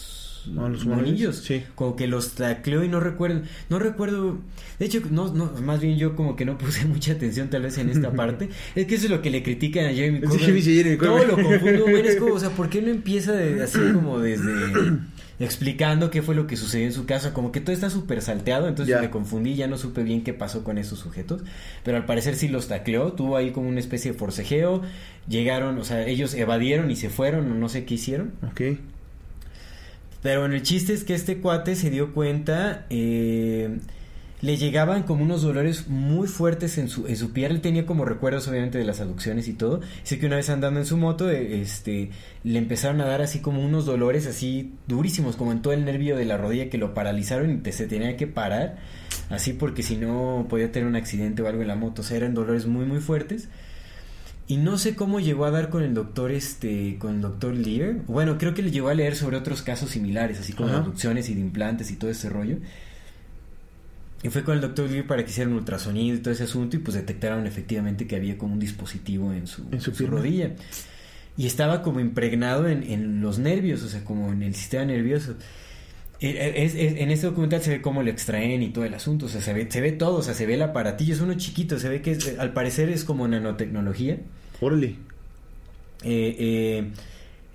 monillos. Sí. Como que los tacleó y no recuerdo, no recuerdo, de hecho, no, no, más bien yo como que no puse mucha atención tal vez en esta parte. es que eso es lo que le critican a Jeremy Corbett. Todo lo confundo, es como, o sea, ¿por qué no empieza de, así como desde explicando qué fue lo que sucedió en su casa, como que todo está súper salteado, entonces me confundí, ya no supe bien qué pasó con esos sujetos, pero al parecer sí los tacleó, tuvo ahí como una especie de forcejeo, llegaron, o sea, ellos evadieron y se fueron, o no sé qué hicieron. Ok. Pero bueno, el chiste es que este cuate se dio cuenta, eh, le llegaban como unos dolores muy fuertes en su, en su. Él tenía como recuerdos, obviamente, de las aducciones y todo. Sé que una vez andando en su moto, eh, este, le empezaron a dar así como unos dolores así durísimos, como en todo el nervio de la rodilla que lo paralizaron y se tenía que parar, así porque si no podía tener un accidente o algo en la moto. O sea, eran dolores muy, muy fuertes. Y no sé cómo llegó a dar con el doctor, este, con el doctor Lear. Bueno, creo que le llegó a leer sobre otros casos similares, así como abducciones y de implantes y todo ese rollo. Y fue con el doctor Lee para que hicieran un ultrasonido y todo ese asunto y pues detectaron efectivamente que había como un dispositivo en su, rodilla. Y estaba como impregnado en, los nervios, o sea, como en el sistema nervioso. E, e, en este documental se ve cómo lo extraen y todo el asunto, o sea, se ve, se ve todo, o sea, se ve el aparatillo, es uno chiquito, se ve que al parecer es como nanotecnología. Órale. Eh, eh,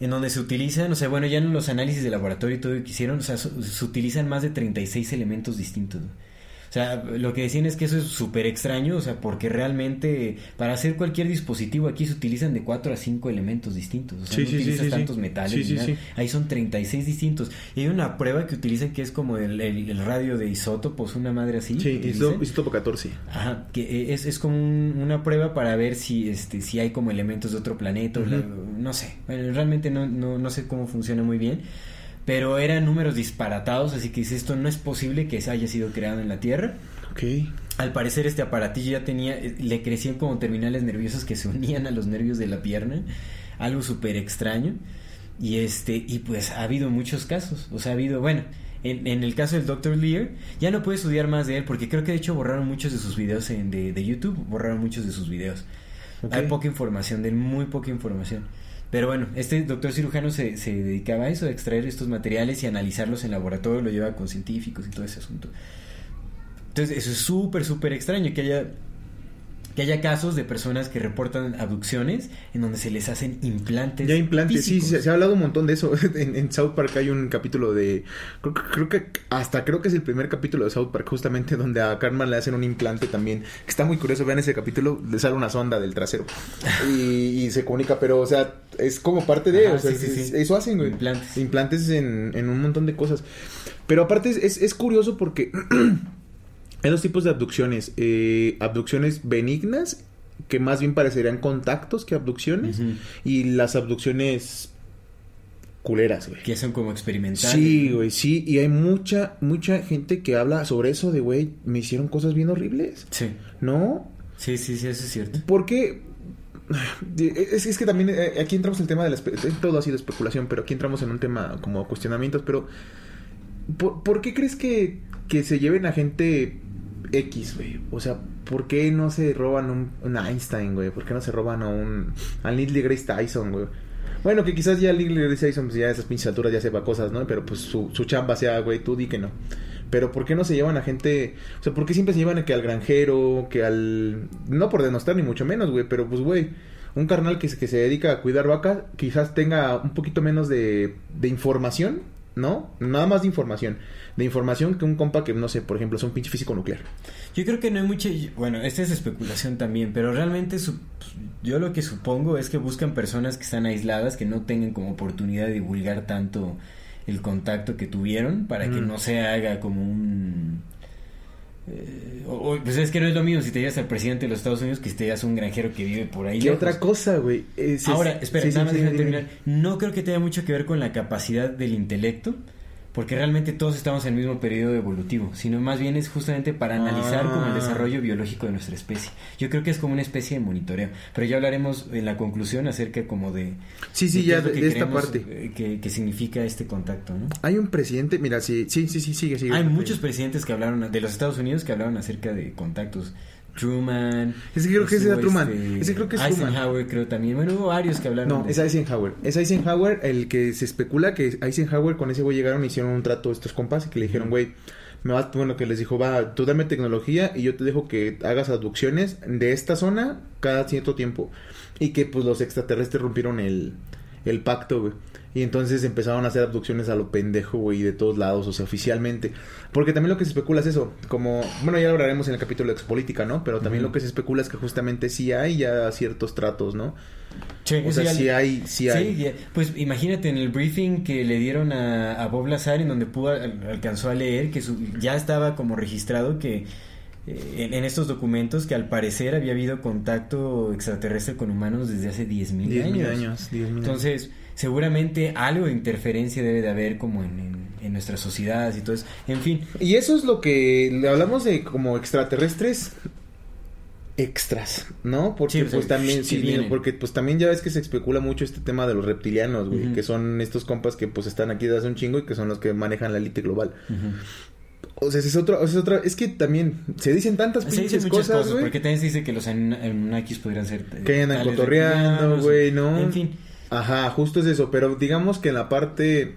en donde se utilizan, o sea, bueno, ya en los análisis de laboratorio y todo lo que hicieron, o sea, se, se utilizan más de 36 elementos distintos. O sea, lo que decían es que eso es súper extraño, o sea, porque realmente para hacer cualquier dispositivo aquí se utilizan de 4 a 5 elementos distintos. O sea, no utilizas tantos metales. Ahí son 36 distintos. Y hay una prueba que utilizan que es como el, el, radio de isótopos, una madre así. Sí, isótopo 14. Ajá, que es, es como una prueba para ver si, este, si hay como elementos de otro planeta. no sé, realmente no, no, no sé cómo funciona muy bien pero eran números disparatados, así que esto no es posible que se haya sido creado en la Tierra. Ok. Al parecer este aparatillo ya tenía, le crecían como terminales nerviosos que se unían a los nervios de la pierna, algo súper extraño. Y este, y pues ha habido muchos casos, o sea, ha habido, bueno, en, el caso del Dr. Lear, ya no puedo estudiar más de él porque creo que de hecho borraron muchos de sus videos en, de, YouTube, borraron muchos de sus videos. Hay poca información de él, muy poca información. Pero bueno, este doctor cirujano se, se dedicaba a eso, a extraer estos materiales y analizarlos en laboratorio, lo lleva con científicos y todo ese asunto. Entonces, eso es súper, súper extraño que haya que haya casos de personas que reportan abducciones en donde se les hacen implantes. Ya implantes, sí, se, ha hablado un montón de eso. En, South Park hay un capítulo de. Creo, que hasta creo que es el primer capítulo de South Park, justamente donde a Carmen le hacen un implante también. Que está muy curioso. Vean ese capítulo, le sale una sonda del trasero y, se comunica, pero, o sea, es como parte de. o sea, Eso hacen, Implantes. Implantes en, en, un montón de cosas. Pero aparte es, es curioso porque. Hay dos tipos de abducciones. Eh, abducciones benignas, que más bien parecerían contactos que abducciones. Y las abducciones culeras, güey. Que son como experimentales. Sí, güey, sí. Y hay mucha, mucha gente que habla sobre eso de, güey, me hicieron cosas bien horribles. Sí. ¿No? Sí, sí, sí, eso es cierto. Porque es, es, que también eh, aquí entramos en el tema de la... Todo ha sido especulación, pero aquí entramos en un tema como cuestionamientos, pero... ¿Por, qué crees que, que se lleven a gente X, güey. O sea, ¿por qué no se roban un, un Einstein, güey? ¿Por qué no se roban a un... al Neil Grace Tyson, güey? Bueno, que quizás ya Neil Grace Tyson, pues ya esas pinches alturas ya sepa cosas, ¿no? Pero pues su, su chamba sea, güey, tú di que no. Pero ¿por qué no se llevan a gente? O sea, ¿por qué siempre se llevan a que al granjero, que al... No por denostar ni mucho menos, güey, pero pues, güey, un carnal que, que se dedica a cuidar vacas quizás tenga un poquito menos de, de información, ¿no? Nada más de información. De información que un compa que, no sé, por ejemplo, es un pinche físico nuclear. Yo creo que no hay mucha... Bueno, esta es especulación también, pero realmente yo lo que supongo es que buscan personas que están aisladas, que no tengan como oportunidad de divulgar tanto el contacto que tuvieron para que no se haga como un... Eh, pues es que no es lo mismo si te llevas al presidente de los Estados Unidos que si te llevas a un granjero que vive por ahí. ¿Qué otra cosa, güey? Ahora, espera, nada más terminar. No creo que tenga mucho que ver con la capacidad del intelecto, porque realmente todos estamos en el mismo periodo evolutivo, sino más bien es justamente para analizar como el ah. desarrollo biológico de nuestra especie. Yo creo que es como una especie de monitoreo, pero ya hablaremos en la conclusión acerca como de... Sí, sí, ya de, esta parte. Eh, que, significa este contacto, ¿no? Hay un presidente, mira, sí, sí, sí, sí sigue, sigue. Hay muchos presidentes que hablaron, de los Estados Unidos, que hablaron acerca de contactos Truman. Ese creo que era Truman. Este, ese creo que es Eisenhower creo también. Bueno, hubo varios que hablaron. No, es Eisenhower. Es Eisenhower el que se especula que Eisenhower con ese güey llegaron y hicieron un trato estos compas y que le dijeron, güey, me vas, bueno, que les dijo, va, tú dame tecnología y yo te dejo que hagas abducciones de esta zona cada cierto tiempo. Y que pues los extraterrestres rompieron el, el pacto, güey. Y entonces empezaron a hacer abducciones a lo pendejo, güey, de todos lados, o sea, oficialmente. Porque también lo que se especula es eso, como, bueno, ya lo hablaremos en el capítulo de expolítica, ¿no? Pero también lo que se especula es que justamente sí hay ya ciertos tratos, ¿no? Sí, o sea, sí, hay, sí hay. pues imagínate en el briefing que le dieron a, Bob Lazar, en donde pudo, alcanzó a leer que ya estaba como registrado que eh, en, estos documentos que al parecer había habido contacto extraterrestre con humanos desde hace 10.000 años. años. Entonces, seguramente algo de interferencia debe de haber como en, en, nuestras sociedades y todo eso. En fin. Y eso es lo que le hablamos de como extraterrestres extras, ¿no? Porque pues, también sí, porque pues también ya ves que se especula mucho este tema de los reptilianos, güey, que son estos compas que pues están aquí desde hace un chingo y que son los que manejan la élite global. O sea, es otro, es otra, es que también se dicen tantas pinches cosas. Porque también se dice que los Anunnakis podrían ser que andan cotorreando, güey, ¿no? En fin. Ajá, justo es eso, pero digamos que en la parte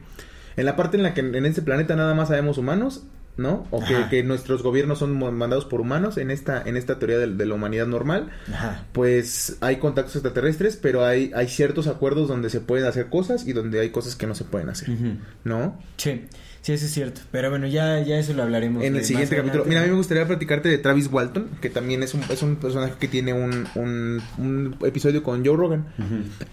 en la parte en la que en este planeta nada más sabemos humanos, ¿no? O que, nuestros gobiernos son mandados por humanos en esta en esta teoría de, la humanidad normal. Ajá. Pues hay contactos extraterrestres, pero hay hay ciertos acuerdos donde se pueden hacer cosas y donde hay cosas que no se pueden hacer, ¿no? Sí. Sí, eso es cierto. Pero bueno, ya, ya eso lo hablaremos. En el siguiente capítulo. Mira, a mí me gustaría platicarte de Travis Walton, que también es un, es un personaje que tiene un, un, episodio con Joe Rogan.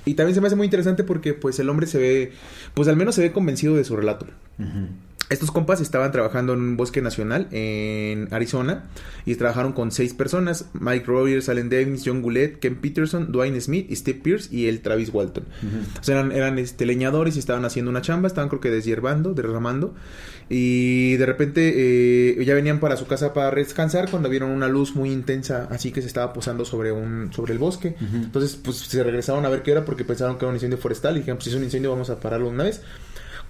Y también se me hace muy interesante porque pues el hombre se ve, pues al menos se ve convencido de su relato. Estos compas estaban trabajando en un bosque nacional en Arizona y trabajaron con seis personas: Mike Rogers, Allen Davis, John Goulet, Ken Peterson, Dwayne Smith, Steve Pierce y el Travis Walton. O sea, eran, eran este, leñadores y estaban haciendo una chamba, estaban creo que deshiervando, derramando. Y de repente eh, ya venían para su casa para descansar cuando vieron una luz muy intensa, así que se estaba posando sobre un sobre el bosque. Entonces, pues se regresaron a ver qué era porque pensaron que era un incendio forestal y dijeron, pues si es un incendio vamos a pararlo una vez.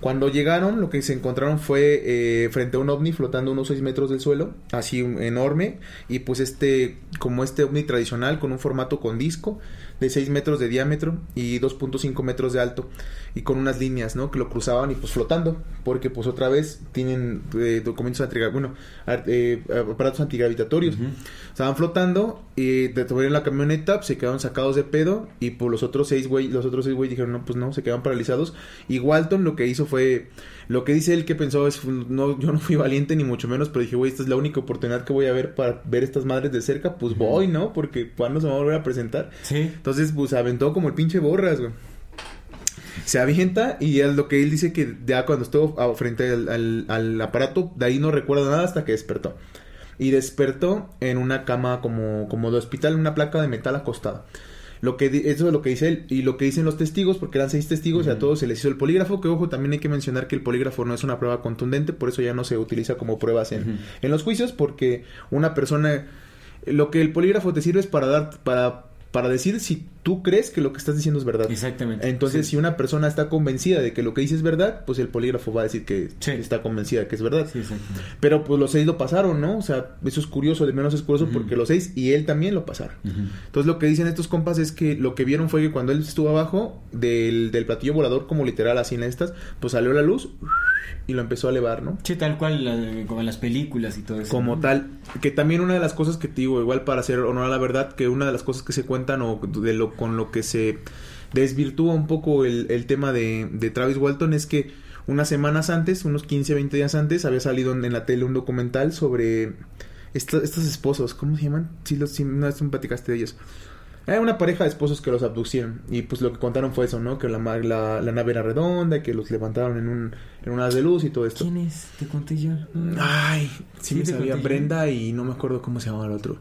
Cuando llegaron, lo que se encontraron fue eh, frente a un ovni flotando unos 6 metros del suelo, así enorme, y pues este, como este ovni tradicional, con un formato con disco, de 6 metros de diámetro y 2.5 metros de alto y con unas líneas, ¿no? Que lo cruzaban y pues flotando, porque pues otra vez tienen eh, documentos anti bueno, eh, aparatos antigravitatorios. Estaban flotando y detuvieron la camioneta, se quedaron sacados de pedo y pues los otros seis güey, los otros seis güey dijeron, "No, pues no, se quedaron paralizados." Y Walton lo que hizo fue lo que dice él que pensó es, no, yo no fui valiente ni mucho menos, pero dije, güey, esta es la única oportunidad que voy a ver para ver estas madres de cerca, pues voy, ¿no? Porque cuando se va a volver a presentar. Sí. Entonces, pues aventó como el pinche borras, güey. Se avienta y es lo que él dice que ya cuando estuvo frente al, al aparato, de ahí no recuerda nada hasta que despertó. Y despertó en una cama como, como de hospital, en una placa de metal acostada. Lo que eso es lo que dice él y lo que dicen los testigos, porque eran seis testigos y a todos se les hizo el polígrafo, que ojo, también hay que mencionar que el polígrafo no es una prueba contundente, por eso ya no se utiliza como pruebas en, en los juicios, porque una persona, lo que el polígrafo te sirve es para dar, para, para decir si tú crees que lo que estás diciendo es verdad. Exactamente. Entonces, si una persona está convencida de que lo que dice es verdad, pues el polígrafo va a decir que está convencida de que es verdad. Sí, Pero pues los seis lo pasaron, ¿no? O sea, eso es curioso, de menos es curioso porque los seis y él también lo pasaron. Entonces, lo que dicen estos compas es que lo que vieron fue que cuando él estuvo abajo del, del platillo volador, como literal así en estas, pues salió la luz y lo empezó a elevar, ¿no? Sí, tal cual, como en las películas y todo eso. Como tal, que también una de las cosas que te digo, igual para hacer honor a la verdad, que una de las cosas que se cuentan o de lo con lo que se desvirtúa un poco el, tema de, Travis Walton es que unas semanas antes, unos 15, 20 días antes, había salido en, la tele un documental sobre estos, estos esposos, ¿cómo se llaman? Sí, los, sí, una vez me platicaste de ellos. Era una pareja de esposos que los abducieron. Y pues lo que contaron fue eso, ¿no? Que la, la, la nave era redonda, que los levantaron en un en una de luz y todo esto. ¿Quién es? Te conté yo. Ay, sí, me sabía Brenda y no me acuerdo cómo se llamaba el otro.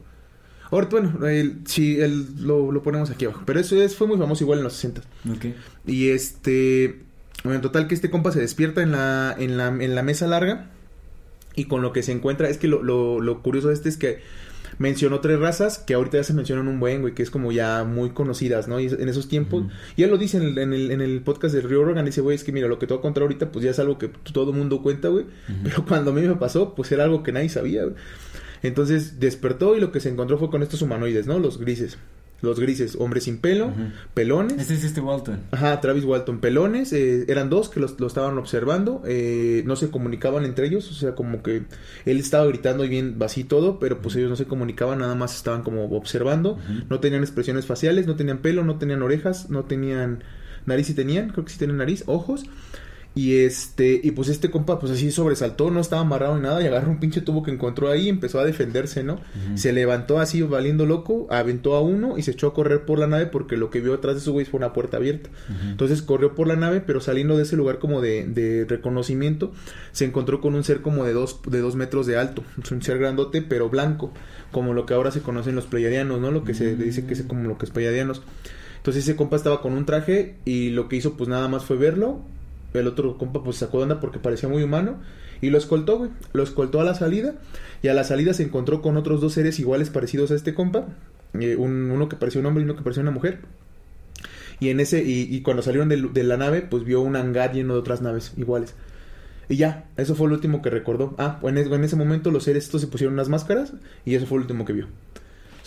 Ahorita, bueno, el, sí, el, lo, lo, ponemos aquí abajo. Pero eso es, fue muy famoso igual en los 60. Ok. Y este... Bueno, en total que este compa se despierta en la, en la, en la mesa larga. Y con lo que se encuentra, es que lo, lo, lo curioso de este es que mencionó tres razas que ahorita ya se mencionan un buen, güey, que es como ya muy conocidas, ¿no? Y en esos tiempos, y él lo dice en el, en el, en el podcast de Rio Rogan, dice, güey, es que mira, lo que te voy a contar ahorita, pues ya es algo que todo el mundo cuenta, güey, pero cuando a mí me pasó, pues era algo que nadie sabía, güey. Entonces despertó y lo que se encontró fue con estos humanoides, ¿no? Los grises. Los grises, hombres sin pelo, pelones. Este es este Walton. Ajá, Travis Walton. Pelones, eh, eran dos que los, lo estaban observando, eh, no se comunicaban entre ellos, o sea, como que él estaba gritando y bien así todo, pero pues ellos no se comunicaban, nada más estaban como observando, no tenían expresiones faciales, no tenían pelo, no tenían orejas, no tenían nariz y tenían, creo que sí tenían nariz, ojos, y este, y pues este compa, pues así sobresaltó, no estaba amarrado ni nada, y agarró un pinche tubo que encontró ahí y empezó a defenderse, ¿no? Se levantó así valiendo loco, aventó a uno y se echó a correr por la nave porque lo que vio atrás de su güey fue una puerta abierta. Entonces corrió por la nave, pero saliendo de ese lugar como de, de, reconocimiento, se encontró con un ser como de dos, de dos metros de alto, un ser grandote, pero blanco, como lo que ahora se conocen los pleiadianos, ¿no? Lo que se dice que es como lo que es pleiadianos. Entonces ese compa estaba con un traje y lo que hizo pues nada más fue verlo el otro compa pues sacó de onda porque parecía muy humano y lo escoltó, güey. Lo escoltó a la salida y a la salida se encontró con otros dos seres iguales parecidos a este compa. Eh, uno que parecía un hombre y uno que parecía una mujer. Y en ese y, cuando salieron de, la nave pues vio un hangar lleno de otras naves iguales. Y ya, eso fue lo último que recordó. Ah, en, en ese momento los seres estos se pusieron unas máscaras y eso fue lo último que vio.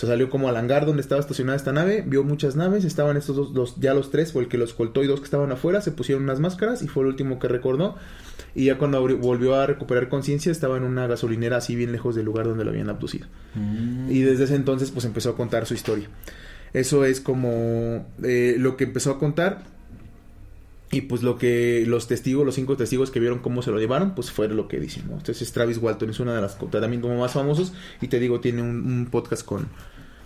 Se salió como al hangar donde estaba estacionada esta nave, vio muchas naves, estaban estos dos, ya los tres, fue el que los coltó y dos que estaban afuera, se pusieron unas máscaras y fue el último que recordó. Y ya cuando volvió a recuperar conciencia estaba en una gasolinera así bien lejos del lugar donde lo habían abducido. Mm. Y desde ese entonces pues empezó a contar su historia. Eso es como eh, lo que empezó a contar y pues lo que los testigos, los cinco testigos que vieron cómo se lo llevaron, pues fue lo que dicen, ¿no? Entonces Travis Walton es una de las también como más famosos y te digo, tiene un, podcast con,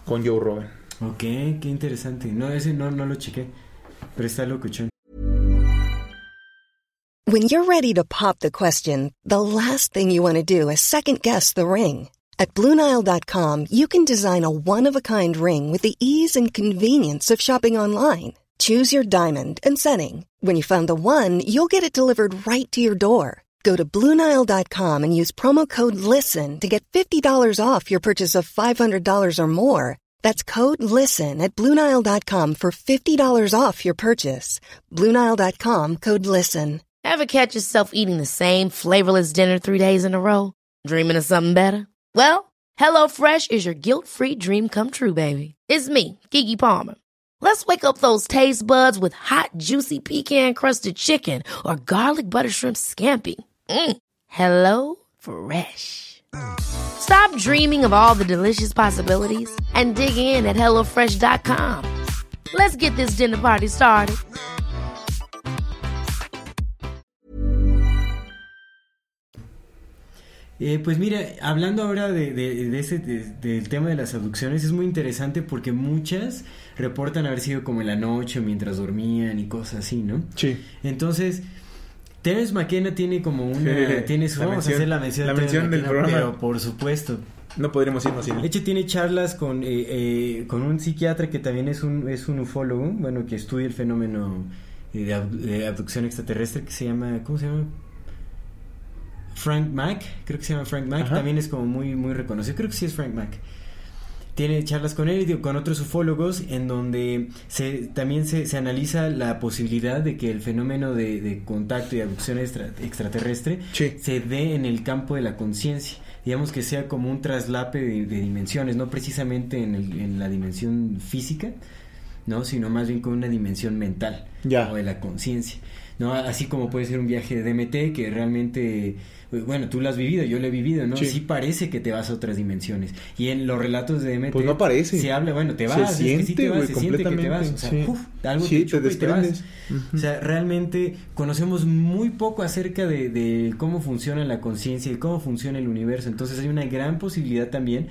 con Joe Rogan. Ok, qué interesante. No, ese no, no lo chequé, pero está locuchón. When you're ready to pop the question, the last thing you want to do is second guess the ring. At BlueNile.com, you can design a one-of-a-kind ring with the ease and convenience of shopping online. Choose your diamond and setting. When you find the one, you'll get it delivered right to your door. Go to Bluenile.com and use promo code LISTEN to get $50 off your purchase of $500 or more. That's code LISTEN at Bluenile.com for $50 off your purchase. Bluenile.com code LISTEN. Ever catch yourself eating the same flavorless dinner three days in a row? Dreaming of something better? Well, HelloFresh is your guilt free dream come true, baby. It's me, Kiki Palmer. Let's wake up those taste buds with hot, juicy pecan crusted chicken or garlic butter shrimp scampi. Mm. Hello Fresh. Stop dreaming of all the delicious possibilities and dig in at HelloFresh.com. Let's get this dinner party started. Eh, pues mira, hablando ahora de, de, de ese, del tema de las abducciones, es muy interesante porque muchas reportan haber sido como en la noche mientras dormían y cosas así, ¿no? Sí. Entonces, Terence McKenna tiene como una... tiene su, vamos a hacer la mención, la mención del programa. Pero por supuesto. No podríamos irnos sin. De hecho, tiene charlas con, eh, eh, con un psiquiatra que también es un, es un ufólogo, bueno, que estudia el fenómeno de, de abducción extraterrestre que se llama... ¿Cómo se llama? Frank Mack, creo que se llama Frank Mack, también es como muy, muy reconocido, creo que sí es Frank Mack. Tiene charlas con él y con otros ufólogos en donde se, también se, se analiza la posibilidad de que el fenómeno de, contacto y abducción extraterrestre se dé en el campo de la conciencia digamos que sea como un traslape de, dimensiones, no precisamente en, el, en, la dimensión física, ¿no? sino más bien con una dimensión mental o de la conciencia. ¿no? Así como puede ser un viaje de DMT que realmente, bueno, tú lo has vivido, yo lo he vivido, ¿no? Sí. parece que te vas a otras dimensiones. Y en los relatos de DMT pues no parece. se habla, bueno, te vas, se siente, te vas, se siente que te vas, o sea, algo te, te, y te vas. O sea, realmente conocemos muy poco acerca de, de cómo funciona la conciencia y cómo funciona el universo. Entonces hay una gran posibilidad también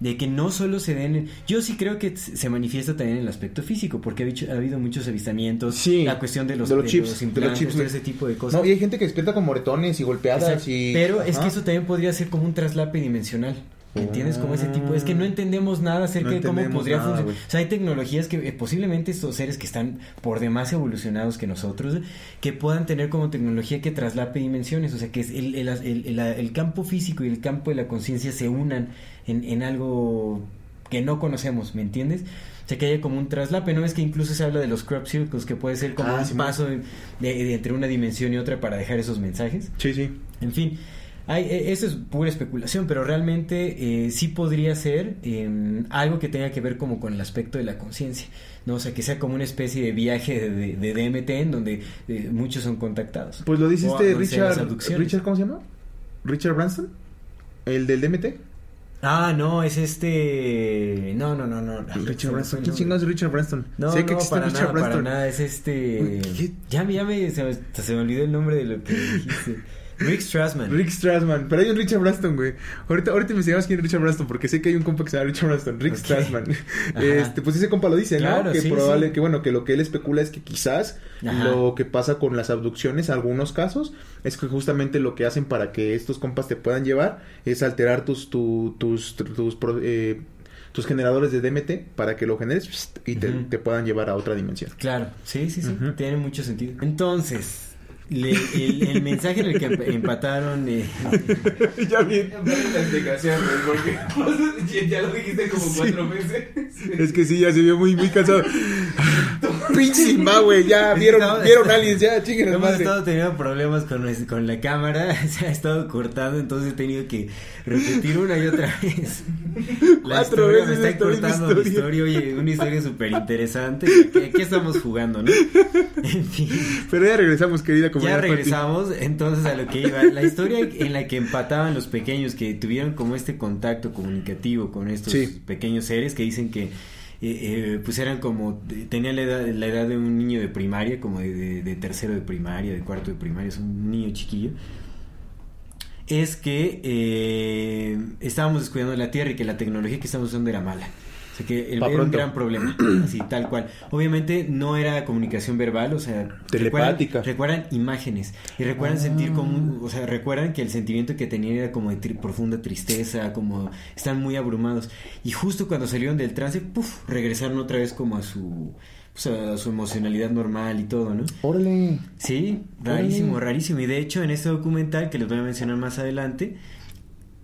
de que no solo se den, yo sí creo que se manifiesta también en el aspecto físico, porque ha, habido muchos avistamientos, sí, la cuestión de los, de los chips, de los chips, ese tipo de cosas. No, y hay gente que despierta con moretones y golpeadas y... Pero es que eso también podría ser como un traslape dimensional. ¿Entiendes? Como ese tipo. Es que no entendemos nada acerca de cómo podría funcionar. O sea, hay tecnologías que eh, posiblemente estos seres que están por demás evolucionados que nosotros, que puedan tener como tecnología que traslape dimensiones. O sea, que el, el, el, el campo físico y el campo de la conciencia se unan en, en algo que no conocemos, ¿me entiendes? O sea, que haya como un traslape, ¿no? Es que incluso se habla de los crop circles, que puede ser como ah, un paso de, entre una dimensión y otra para dejar esos mensajes. Sí, sí. En fin, hay, e, eso es pura especulación, pero realmente eh, sí podría ser em, algo que tenga que ver como con el aspecto de la conciencia, ¿no? O sea, que sea como una especie de viaje de, de, DMT en donde eh, muchos son contactados. Pues lo dice este Richard, Richard, ¿cómo se llama? Richard Branson, el del DMT. Ah, no, es este. No, no, no, no. Richard Branson. ¿Quién chingados es Richard Branson? No, sé no, que para Richard nada, Branson. para nada. Es este. Ya, ya me, se, me, se me olvidó el nombre de lo que dijiste. Rick Strassman. Rick Strassman. Pero hay un Richard Braston, güey. Ahorita, ahorita investigamos quién es Richard Braston, porque sé que hay un compa que se llama Richard Braston. Rick Strassman. Este, pues ese compa lo dice, ¿no? que probable, que bueno, que lo que él especula es que quizás lo que pasa con las abducciones, algunos casos, es que justamente lo que hacen para que estos compas te puedan llevar es alterar tus, tus, tus, eh, tus generadores de DMT para que lo generes y te, te, puedan llevar a otra dimensión. Claro, sí, sí, sí, tiene mucho sentido. Entonces, el, mensaje en el que empataron. Eh, ya vi la explicación, porque ya lo dijiste como cuatro veces. Es que sí, ya se vio muy, muy cansado. Pinche güey, ya vieron, vieron aliens, ya chinguen Hemos estado teniendo problemas con, con la cámara, se ha estado cortando, entonces he tenido que repetir una y otra vez. La Cuatro historia veces me está cortando la historia, oye, una historia súper interesante. Aquí estamos jugando, ¿no? En fin. Pero ya regresamos, querida ya regresamos entonces a lo que iba. La historia en la que empataban los pequeños que tuvieron como este contacto comunicativo con estos pequeños seres que dicen que eh, eh, pues eran como, tenían la edad, la edad de un niño de primaria, como de, tercero de primaria, de cuarto de primaria, es un niño chiquillo. Es que eh, estábamos descuidando la Tierra y que la tecnología que estamos usando era mala. O sea que el, era un gran problema, así tal cual. Obviamente no era comunicación verbal, o sea, telepática. Recuerdan, imágenes y recuerdan sentir como, o sea, recuerdan que el sentimiento que tenían era como de profunda tristeza, como están muy abrumados. Y justo cuando salieron del trance, puff, regresaron otra vez como a su pues, a su emocionalidad normal y todo, ¿no? Órale. Sí, rarísimo, rarísimo. Y de hecho, en este documental que les voy a mencionar más adelante,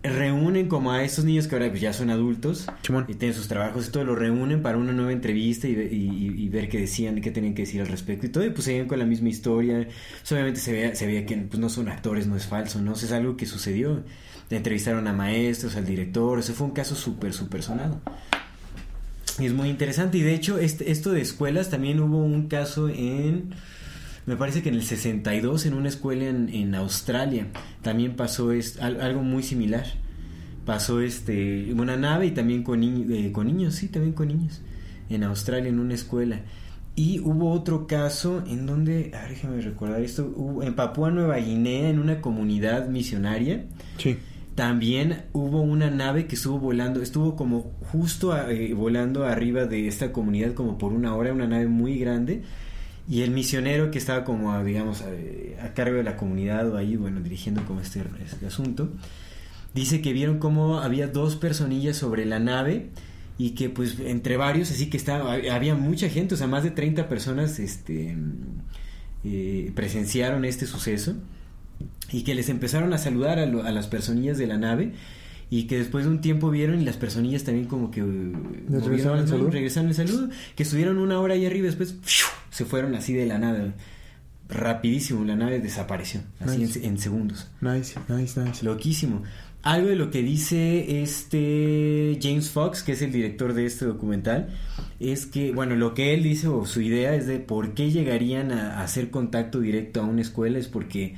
reúnen como a estos niños que ahora pues, ya son adultos y tienen sus trabajos y todo, lo reúnen para una nueva entrevista y, y, ver qué decían, qué tenían que decir al respecto y todo, y pues seguían con la misma historia. Pues, obviamente se veía, se veía que pues, no son actores, no es falso, ¿no? es algo que sucedió. Entrevistaron a maestros, al director, eso fue un caso súper, súper sonado. Y es muy interesante, y de hecho, este, esto de escuelas también hubo un caso en me parece que en el 62 en una escuela en, Australia también pasó es, algo muy similar. Pasó este una nave y también con, eh, con niños, sí, también con niños. En Australia en una escuela. Y hubo otro caso en donde, a ver, déjame recordar esto, en Papúa Nueva Guinea, en una comunidad misionaria. Sí. También hubo una nave que estuvo volando, estuvo como justo eh, volando arriba de esta comunidad como por una hora, una nave muy grande y el misionero que estaba como, digamos, a, cargo de la comunidad o ahí, bueno, dirigiendo como este, este, asunto, dice que vieron como había dos personillas sobre la nave y que pues entre varios, así que estaba, había mucha gente, o sea, más de 30 personas este, eh, presenciaron este suceso y que les empezaron a saludar a las personillas de la nave y que después de un tiempo vieron y las personillas también como que regresaron el saludo. regresaron el saludo, que estuvieron una hora ahí arriba y después se fueron así de la nada. Rapidísimo, la nave desapareció, así en, segundos. Nice, nice, nice. Loquísimo. Algo de lo que dice este James Fox, que es el director de este documental, es que, bueno, lo que él dice o su idea es de por qué llegarían a hacer contacto directo a una escuela es porque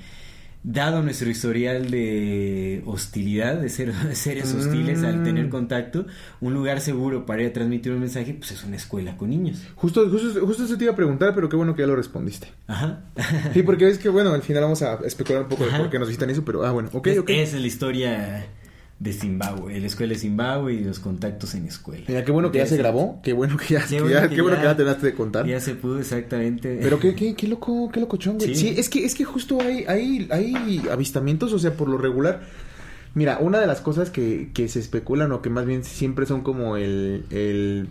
dado nuestro historial de hostilidad, de ser seres hostiles al tener mm. contacto, un lugar seguro para ir a transmitir un mensaje, pues es una escuela con niños. Justo, justo, justo eso te iba a preguntar, pero qué bueno que ya lo respondiste. Ajá. sí, porque es que, bueno, al final vamos a especular un poco de por qué nos visitan eso, pero, ah, bueno, ok, ok. Esa es la historia de Zimbabue, la escuela de Zimbabue y los contactos en escuela. Mira, qué bueno que ya se grabó, qué bueno que ya, qué bueno que, ya, te daste de contar. Ya se pudo exactamente. Pero qué, qué, qué loco, qué loco güey. Sí. es que, es que justo hay, hay, hay avistamientos, o sea, por lo regular. Mira, una de las cosas que, que se especulan o que más bien siempre son como el, el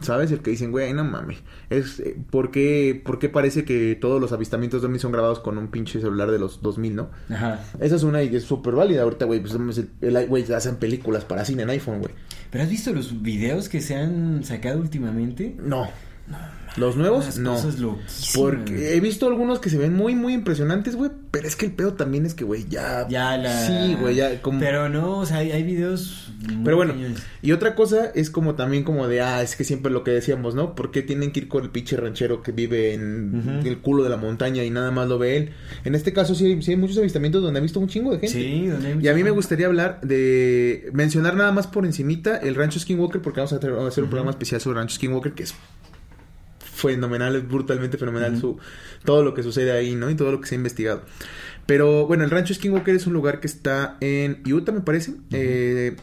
¿Sabes? El que dicen, güey, no mames. Es, eh, ¿por, qué, ¿Por qué parece que todos los avistamientos de mí son grabados con un pinche celular de los 2000, no? Ajá. Esa es una y es súper válida. Ahorita, güey, pues el, güey, hacen películas para cine en iPhone, güey. ¿Pero has visto los videos que se han sacado últimamente? No. ¿Los nuevos? no. Porque he visto algunos que se ven muy, muy impresionantes, güey. Pero es que el pedo también es que, güey, ya. Ya la. Sí, güey, ya. Como... Pero no, o sea, hay, videos. Pero bueno, y otra cosa es como también como de, ah, es que siempre lo que decíamos, ¿no? ¿Por qué tienen que ir con el pinche ranchero que vive en el culo de la montaña y nada más lo ve él? En este caso sí, sí hay muchos avistamientos donde he visto un chingo de gente. Sí, donde hay Y a mí me gustaría hablar de. mencionar nada más por encimita el rancho Skinwalker, porque vamos a, hacer un programa especial sobre rancho Skinwalker, que es fenomenal, es brutalmente fenomenal su, todo lo que sucede ahí, ¿no? Y todo lo que se ha investigado. Pero bueno, el rancho Skinwalker es un lugar que está en Utah, me parece. Eh,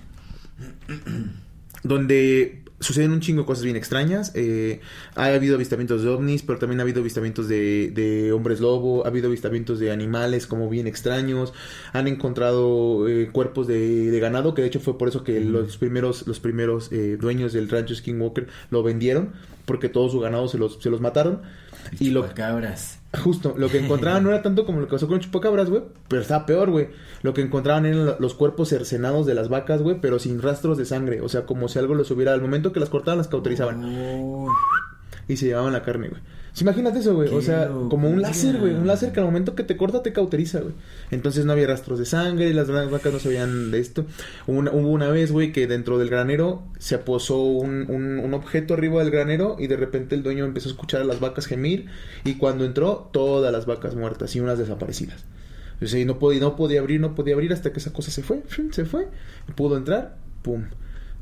donde suceden un chingo de cosas bien extrañas. Eh, ha habido avistamientos de ovnis, pero también ha habido avistamientos de, de hombres lobo, ha habido avistamientos de animales como bien extraños. Han encontrado eh, cuerpos de, de, ganado, que de hecho fue por eso que los primeros, los primeros eh, dueños del rancho Skinwalker lo vendieron, porque todo su ganado se los, se los mataron. Y, lo cabras. Justo, lo que encontraban no era tanto como lo que pasó con chupacabras, güey, pero estaba peor, güey. Lo que encontraban eran los cuerpos cercenados de las vacas, güey, pero sin rastros de sangre. O sea, como si algo los hubiera. Al momento que las cortaban, las cauterizaban. Y se llevaban la carne, güey. Imagínate eso, güey. O sea, como un láser, güey. Un láser que al momento que te corta te cauteriza, güey. Entonces no había rastros de sangre, y las vacas no se veían de esto. Hubo una, hubo una vez, güey, que dentro del granero se posó un, un, objeto arriba del granero y de repente el dueño empezó a escuchar a las vacas gemir y cuando entró, todas las vacas muertas y unas desaparecidas. O sea, y no podía, no podía abrir, no podía abrir hasta que esa cosa se fue, se fue, pudo entrar, pum,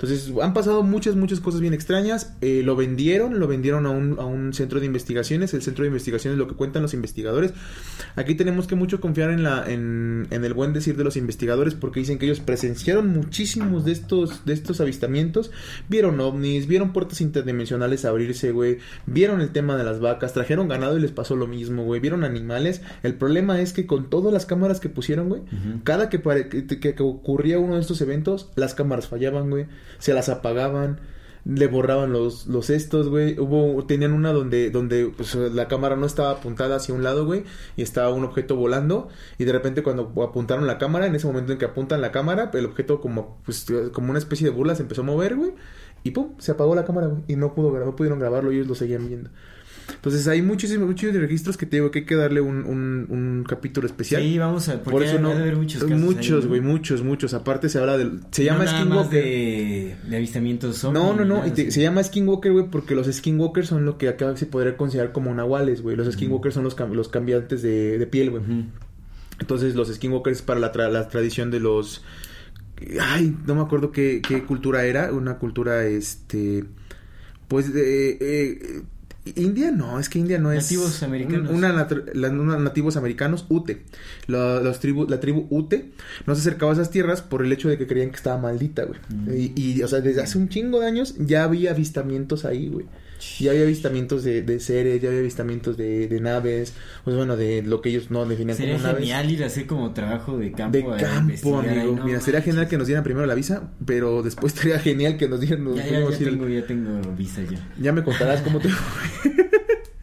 entonces, han pasado muchas, muchas cosas bien extrañas. Eh, lo vendieron, lo vendieron a un, a un centro de investigaciones. El centro de investigaciones, lo que cuentan los investigadores. Aquí tenemos que mucho confiar en, la, en, en, el buen decir de los investigadores porque dicen que ellos presenciaron muchísimos de estos, de estos avistamientos. Vieron ovnis, vieron puertas interdimensionales abrirse, güey. Vieron el tema de las vacas, trajeron ganado y les pasó lo mismo, güey. Vieron animales. El problema es que con todas las cámaras que pusieron, güey, cada que, que, que ocurría uno de estos eventos, las cámaras fallaban, güey se las apagaban, le borraban los, los estos, güey. Hubo, tenían una donde, donde pues, la cámara no estaba apuntada hacia un lado, güey, y estaba un objeto volando, y de repente cuando apuntaron la cámara, en ese momento en que apuntan la cámara, el objeto como, pues, como una especie de burla se empezó a mover, güey, y pum, se apagó la cámara, güey, y no pudo no pudieron grabarlo, ellos lo seguían viendo. Entonces hay muchísimos, muchos registros que te digo que hay que darle un, un, capítulo especial. Sí, vamos a Por eso no, haber muchos Muchos, güey, muchos, muchos. Aparte se habla del... Se llama Skinwalker. De, de avistamientos No, no, no. se llama Skinwalker, güey, porque los Skinwalkers son lo que acá se podría considerar como nahuales, güey. Los Skinwalkers son los, los cambiantes de, de piel, güey. Entonces los Skinwalkers para la, la tradición de los... Ay, no me acuerdo qué, qué cultura era. Una cultura, este... Pues eh, eh, India no, es que India no es. Nativos americanos. Una, nativos americanos, Ute. La, los tribu, la tribu Ute no se acercaba a esas tierras por el hecho de que creían que estaba maldita, güey. Mm. Y, y, o sea, desde hace un chingo de años ya había avistamientos ahí, güey. Ya había avistamientos de, de seres, ya había avistamientos de, de, naves, pues bueno, de lo que ellos no definían como naves. Sería genial ir a hacer como trabajo de campo. De campo, amigo. Mira, sería genial que nos dieran primero la visa, pero después sería genial que nos dieran... ya, ya, ya, tengo, ya tengo visa ya. Ya me contarás cómo te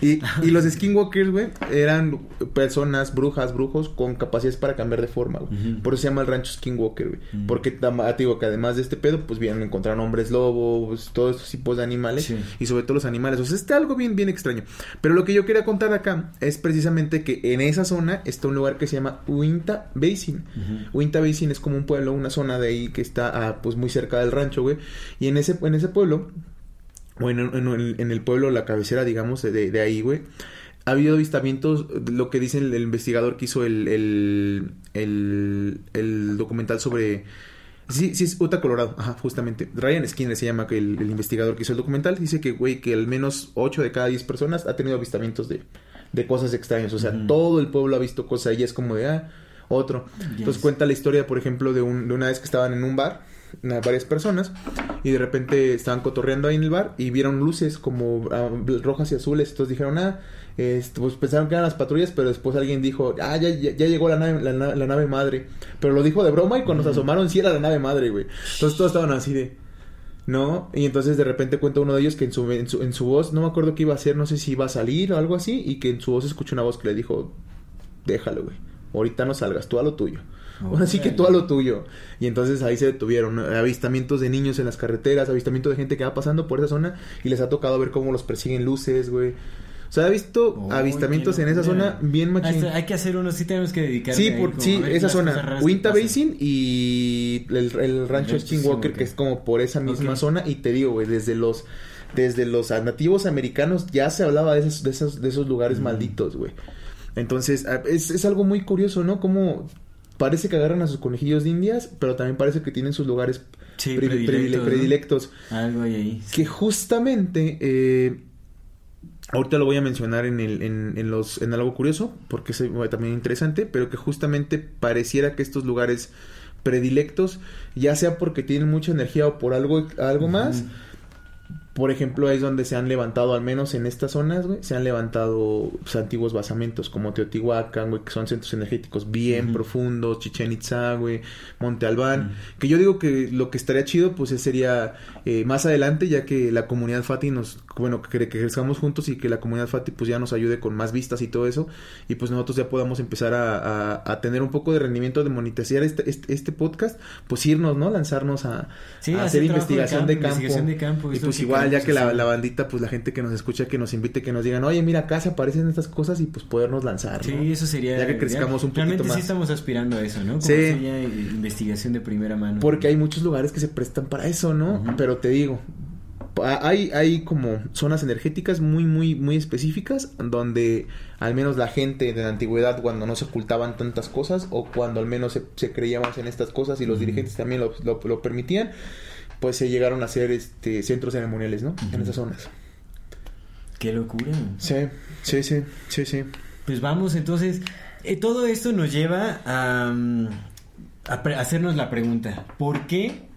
Y, y los skinwalkers, güey, eran personas, brujas, brujos con capacidades para cambiar de forma, güey. Por eso se llama el rancho skinwalker, güey. Porque te digo que además de este pedo, pues vienen a encontrar hombres lobos, todos estos tipos de animales. Y sobre todo los animales. O sea, está algo bien, bien extraño. Pero lo que yo quería contar acá es precisamente que en esa zona está un lugar que se llama Uinta Basin. Uinta Basin es como un pueblo, una zona de ahí que está, ah, pues, muy cerca del rancho, güey. Y en ese, en ese pueblo o en, en, el pueblo, la cabecera, digamos, de, de ahí, güey, ha habido avistamientos, lo que dice el, investigador que hizo el, el, el, documental sobre... Sí, sí, es Utah, Colorado, ajá, justamente. Ryan Skinner se llama el, el investigador que hizo el documental. Dice que, güey, que al menos 8 de cada 10 personas ha tenido avistamientos de, de cosas extrañas. O sea, todo el pueblo ha visto cosas y es como de, ah, otro. Entonces cuenta la historia, por ejemplo, de, un, de una vez que estaban en un bar varias personas y de repente estaban cotorreando ahí en el bar y vieron luces como ah, rojas y azules. Entonces dijeron, ah, este, pues pensaron que eran las patrullas, pero después alguien dijo, ah, ya, ya, llegó la nave, la, nave madre. Pero lo dijo de broma y cuando se asomaron sí era la nave madre, güey. Entonces todos estaban así de... ¿No? Y entonces de repente cuenta uno de ellos que en su, en su, en su voz, no me acuerdo qué iba a hacer, no sé si iba a salir o algo así, y que en su voz escuchó una voz que le dijo, déjalo, güey. Ahorita no salgas, tú a lo tuyo. Así que tú a lo tuyo. Y entonces ahí se detuvieron. Avistamientos de niños en las carreteras, avistamiento de gente que va pasando por esa zona y les ha tocado ver cómo los persiguen luces, güey. O sea, ha visto avistamientos en esa zona bien machín. Hay que hacer uno, sí tenemos que dedicar. Sí, por, sí, esa zona. Winta Basin y el, rancho Skinwalker, que es como por esa misma zona. Y te digo, güey, desde los desde los nativos americanos ya se hablaba de esos, de esos, de esos lugares malditos, güey. Entonces, es, es algo muy curioso, ¿no? Como parece que agarran a sus conejillos de indias, pero también parece que tienen sus lugares predilectos. Algo ahí. Que justamente, eh, ahorita lo voy a mencionar en, el, en, los, en algo curioso, porque es también interesante, pero que justamente pareciera que estos lugares predilectos, ya sea porque tienen mucha energía o por algo, algo más, por ejemplo, es donde se han levantado, al menos en estas zonas, güey, se han levantado pues, antiguos basamentos como Teotihuacán, güey, que son centros energéticos bien profundos, Chichen Itza, güey, Monte Albán. Que yo digo que lo que estaría chido, pues sería eh, más adelante, ya que la comunidad Fati nos, bueno, que, que crezcamos juntos y que la comunidad Fati, pues ya nos ayude con más vistas y todo eso. Y pues nosotros ya podamos empezar a, a, tener un poco de rendimiento de monetizar este, este, este podcast, pues irnos, ¿no? Lanzarnos a, hacer investigación de campo. De campo. y pues igual ya que la, la, bandita, pues la gente que nos escucha, que nos invite, que nos digan, oye, mira, acá se aparecen estas cosas y pues podernos lanzar. Sí, eso sería. Ya que crezcamos un poquito realmente más. sí estamos aspirando a eso, ¿no? Como sí. Sería investigación de primera mano. Porque hay muchos lugares que se prestan para eso, ¿no? Pero te digo, hay, hay como zonas energéticas muy, muy, muy específicas donde al menos la gente de la antigüedad cuando no se ocultaban tantas cosas o cuando al menos se, se creía más en estas cosas y los dirigentes también lo, lo, lo permitían, pues se llegaron a hacer este centros ceremoniales, ¿no? En esas zonas. Qué locura. Sí, sí, sí, sí, sí. Pues vamos, entonces, eh, todo esto nos lleva a, mm, a, hacernos la pregunta, ¿por qué?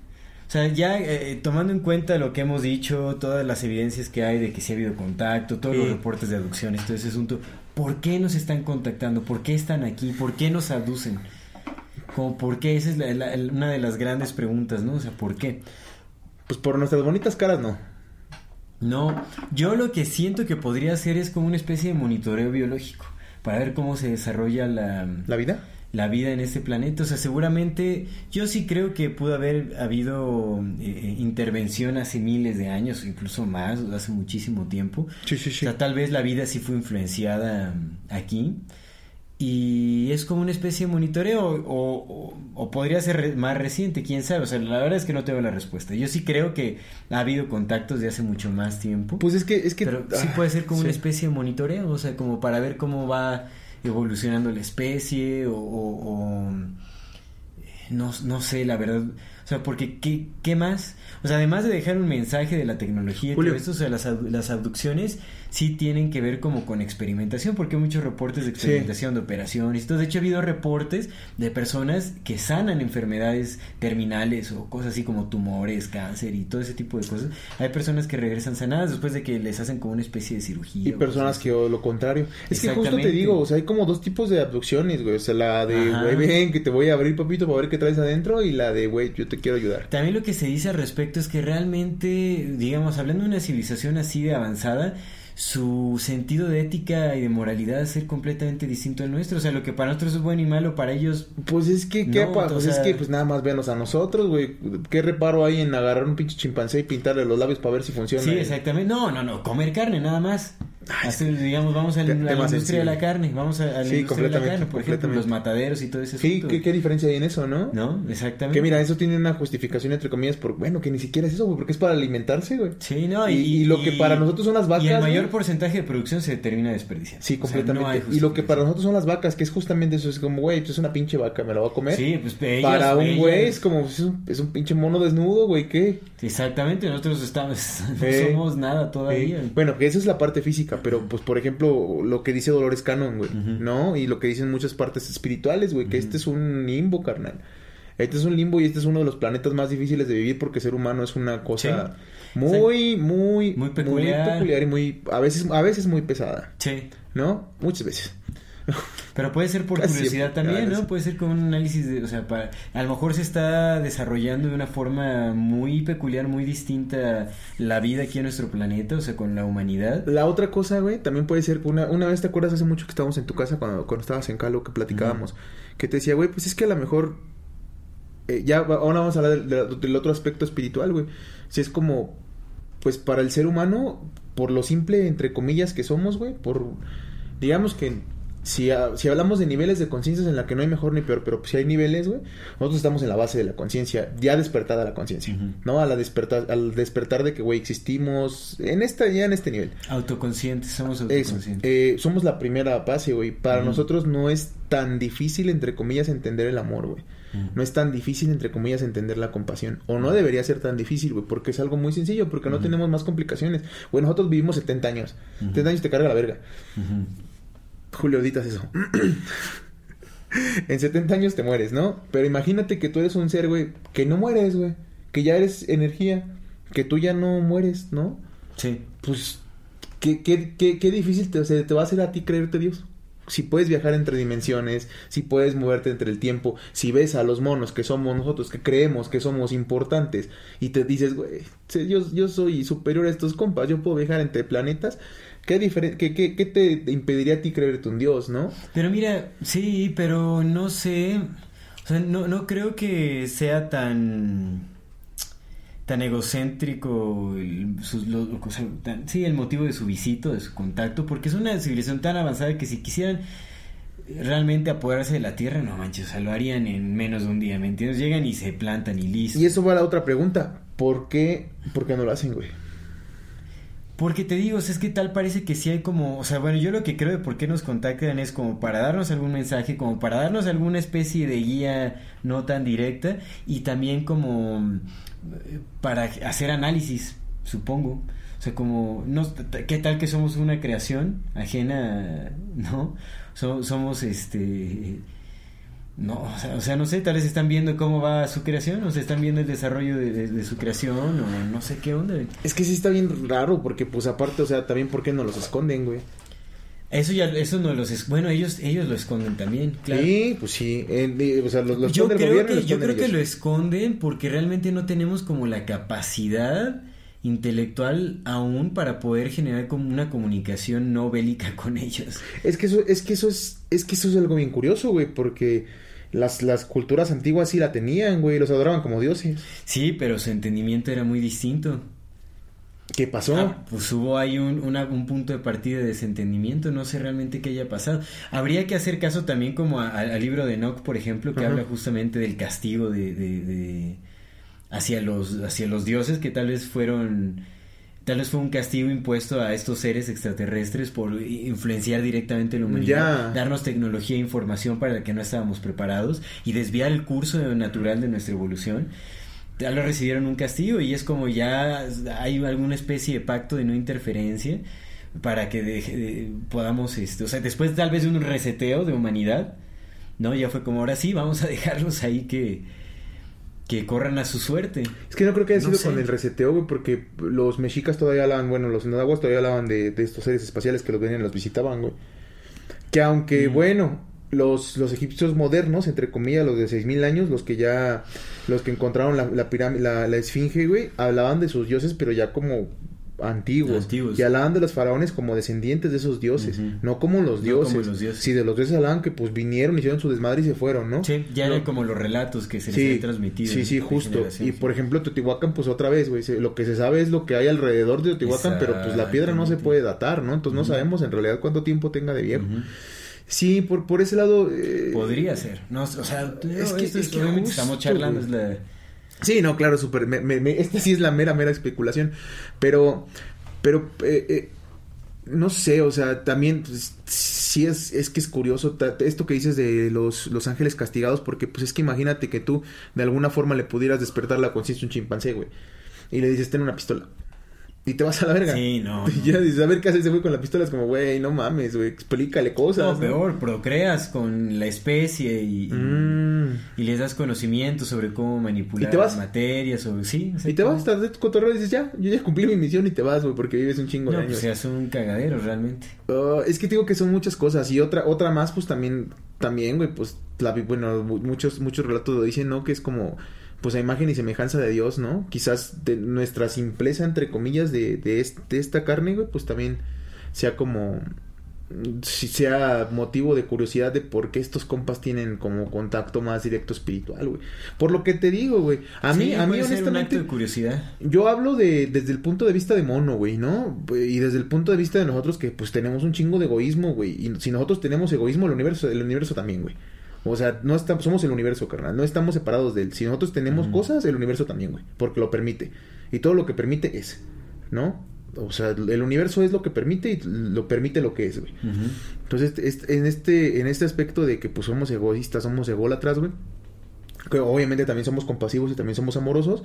O sea, ya eh, tomando en cuenta lo que hemos dicho, todas las evidencias que hay de que sí ha habido contacto, todos los reportes de aducciones, todo ese asunto, ¿por qué nos están contactando? ¿Por qué están aquí? ¿Por qué nos aducen? Como, ¿por qué? Esa es una de las grandes preguntas, ¿no? O sea, ¿por qué? Pues por nuestras bonitas caras no. No, yo lo que siento que podría hacer es como una especie de monitoreo biológico para ver cómo se desarrolla la, la vida. La vida en este planeta. O sea, seguramente yo sí creo que pudo haber habido eh, eh, intervención hace miles de años, incluso más, hace muchísimo tiempo. Sí, sí, sí. O sea, tal vez la vida sí fue influenciada aquí y es como una especie de monitoreo o, o, podría ser más reciente, quién sabe, o sea, la verdad es que no tengo la respuesta. Yo sí creo que ha habido contactos de hace mucho más tiempo. Pues es que es que pero sí puede ser como una especie de monitoreo, o sea, como para ver cómo va evolucionando la especie o, o no, no sé, la verdad, o sea, porque ¿qué, qué más? O sea, además de dejar un mensaje de la tecnología y todo esto, o sea, las, las abducciones sí tienen que ver como con experimentación, porque hay muchos reportes de experimentación de operaciones. Entonces, de hecho, ha habido reportes de personas que sanan enfermedades terminales o cosas así como tumores, cáncer y todo ese tipo de cosas. Hay personas que regresan sanadas después de que les hacen como una especie de cirugía. Y personas que o lo contrario. Es que justo te digo, o sea, hay como dos tipos de abducciones, güey. O sea, la de, güey, ven que te voy a abrir, papito, para ver qué traes adentro. Y la de, güey, yo te quiero ayudar. También lo que se dice al respecto es que realmente, digamos, hablando de una civilización así de avanzada, su sentido de ética y de moralidad es ser completamente distinto al nuestro. O sea, lo que para nosotros es bueno y malo, para ellos. Pues es que, ¿qué Pues es que, pues nada más venos a nosotros, güey. ¿Qué reparo hay en agarrar un pinche chimpancé y pintarle los labios para ver si funciona? Sí, exactamente. No, no, no. Comer carne, nada más. Así, digamos, vamos a la, industria de la carne, vamos a, la industria de la carne, por ejemplo, los mataderos y todo eso. Sí, ¿qué, diferencia hay en eso, no? No, exactamente. Que mira, eso tiene una justificación entre comillas por, bueno, que ni siquiera es eso, güey, porque es para alimentarse, güey. Sí, no, y, lo que para nosotros son las vacas. Y el mayor porcentaje de producción se termina desperdiciando. Sí, completamente. y lo que para nosotros son las vacas, que es justamente eso, es como, güey, pues es una pinche vaca, me la voy a comer. Sí, pues Para un güey es como, es un, es un pinche mono desnudo, güey, ¿qué? Exactamente, nosotros estamos, no somos nada todavía. Bueno, que esa es la parte física, pero pues por ejemplo, lo que dice Dolores Cannon, güey, ¿no? Y lo que dicen muchas partes espirituales, güey, que este es un limbo, carnal. Este es un limbo y este es uno de los planetas más difíciles de vivir porque ser humano es una cosa muy, muy, muy peculiar. muy peculiar y muy, a veces, a veces muy pesada. Sí. ¿No? Muchas veces. Pero puede ser por curiosidad también, ¿no? Puede ser con un análisis de, o sea, para, a lo mejor se está desarrollando de una forma muy peculiar, muy distinta la vida aquí en nuestro planeta, o sea, con la humanidad. La otra cosa, güey, también puede ser, una, una vez te acuerdas hace mucho que estábamos en tu casa cuando, cuando estabas en Calo, que platicábamos, que te decía, güey, pues es que a lo mejor, eh, ya, ahora vamos a hablar del, del otro aspecto espiritual, güey. Si es como, pues para el ser humano, por lo simple, entre comillas, que somos, güey, por, digamos que si, si hablamos de niveles de conciencia en la que no hay mejor ni peor, pero si hay niveles, güey, nosotros estamos en la base de la conciencia, ya despertada la conciencia, ¿no? A la despertar, al despertar de que, güey, existimos en esta, ya en este nivel. Autoconscientes, somos autoconscientes. Eh, somos la primera base, güey. Para nosotros no es tan difícil, entre comillas, entender el amor, güey. No es tan difícil, entre comillas, entender la compasión. O no debería ser tan difícil, güey, porque es algo muy sencillo, porque no tenemos más complicaciones. Güey, nosotros vivimos 70 años. 70 años te carga la verga. Julio, eso. en 70 años te mueres, ¿no? Pero imagínate que tú eres un ser, güey, que no mueres, güey. Que ya eres energía. Que tú ya no mueres, ¿no? Sí. Pues, qué, qué, qué, qué difícil te, te va a hacer a ti creerte Dios. Si puedes viajar entre dimensiones, si puedes moverte entre el tiempo, si ves a los monos que somos nosotros, que creemos que somos importantes, y te dices, güey, yo, yo soy superior a estos compas, yo puedo viajar entre planetas, ¿Qué, qué, qué, qué te impediría a ti creerte un Dios, no? Pero mira, sí, pero no sé. O sea, no, no creo que sea tan tan egocéntrico el, sí el motivo de su visita de su contacto porque es una civilización tan avanzada que si quisieran realmente apoderarse de la tierra no manches o sea lo harían en menos de un día ¿me entiendes? llegan y se plantan y listo y eso va a la otra pregunta ¿por qué por qué no lo hacen güey? Porque te digo, es que tal parece que sí hay como, o sea, bueno, yo lo que creo de por qué nos contactan es como para darnos algún mensaje, como para darnos alguna especie de guía no tan directa y también como eh, para hacer análisis, supongo. O sea, como, no, ¿qué tal que somos una creación ajena, no? somos, este, no, o sea, no sé, tal vez están viendo cómo va su creación, o se están viendo el desarrollo de, su creación, o no sé qué onda. Es que sí está bien raro, porque pues aparte, o sea, también porque no los esconden, güey. Eso ya, eso no los es, bueno, ellos, ellos lo esconden también, claro. Sí, pues sí, o sea, los, yo creo que, Yo creo que lo esconden porque realmente no tenemos como la capacidad intelectual aún para poder generar como una comunicación no bélica con ellos. Es que eso, es que eso es, es que eso es algo bien curioso, güey, porque las, las culturas antiguas sí la tenían, güey, los adoraban como dioses. Sí, pero su entendimiento era muy distinto. ¿Qué pasó? Ah, pues hubo ahí un, un, punto de partida de desentendimiento, no sé realmente qué haya pasado. Habría que hacer caso también como al libro de Enoch, por ejemplo, que habla justamente del castigo de, de, hacia, los, hacia los dioses que tal vez fueron tal vez fue un castigo impuesto a estos seres extraterrestres por influenciar directamente la humanidad, darnos tecnología e información para la que no estábamos preparados y desviar el curso natural de nuestra evolución. Ya lo recibieron un castigo y es como ya hay alguna especie de pacto de no interferencia para que podamos, este, o sea, después tal vez de un reseteo de humanidad, ¿no? Ya fue como ahora sí, vamos a dejarlos ahí que, que corran a su suerte. Es que no creo que haya sido con el reseteo, güey, porque los mexicas todavía hablaban, bueno, los nadaguas todavía hablaban de, estos seres espaciales que los venían y los visitaban, güey. Que aunque, mm. bueno, los, los egipcios modernos, entre comillas, los de 6000 años, los que ya, los que encontraron la, la, la, la esfinge, güey, hablaban de sus dioses, pero ya como antiguos, y hablaban de los faraones como descendientes de esos dioses, no como los dioses. Si de los dioses hablaban que pues vinieron, hicieron su desmadre y se fueron, ¿no? Sí, ya eran como los relatos que se les habían transmitido. Sí, sí, justo. Y por ejemplo, Teotihuacán, pues otra vez, güey, lo que se sabe es lo que hay alrededor de Teotihuacán, pero pues la piedra no se puede datar, ¿no? Entonces no sabemos en realidad cuánto tiempo tenga de viejo. Sí, por, por ese lado... Eh, Podría ser. No, o sea, es que, es que estamos charlando, es la Sí, no, claro, súper. esta sí es la mera, mera especulación. Pero, pero, eh, eh, no sé, o sea, también, pues, sí es, es que es curioso esto que dices de los, los ángeles castigados, porque, pues, es que imagínate que tú, de alguna forma, le pudieras despertar la conciencia a un chimpancé, güey. Y le dices, ten una pistola y te vas a la verga. Sí, no. Y ya dices, a ver qué hace ese güey con la pistola. Es como, güey, no mames, güey, explícale cosas. No, peor, procreas con la especie y, mm. y, les das conocimiento sobre cómo manipular las materias. Sobre... Sí, y te vas, estás de cotorreo y dices, ya, yo ya cumplí mi misión y te vas, güey, porque vives un chingo de años. Pues se hace un cagadero, realmente. Uh, es que digo que son muchas cosas. Y otra, otra más, pues también, también, güey, pues, la, bueno, muchos, muchos relatos lo dicen, ¿no? Que es como pues a imagen y semejanza de Dios, ¿no? Quizás de nuestra simpleza, entre comillas, de, de, esta carne, güey, pues también sea como si sea motivo de curiosidad de por qué estos compas tienen como contacto más directo espiritual, güey. Por lo que te digo, güey. A mí, a mí honestamente, de curiosidad. Yo hablo de desde el punto de vista de mono, güey, ¿no? Y desde el punto de vista de nosotros que pues tenemos un chingo de egoísmo, güey. Y si nosotros tenemos egoísmo, el universo, el universo también, güey. O sea, no estamos, somos el universo, carnal. No estamos separados de él. Si nosotros tenemos cosas, el universo también, güey. Porque lo permite. Y todo lo que permite es, ¿no? O sea, el universo es lo que permite y lo permite lo que es, güey. Entonces, en este, en este aspecto de que pues somos egoístas, somos ególatras, güey. Que obviamente también somos compasivos y también somos amorosos.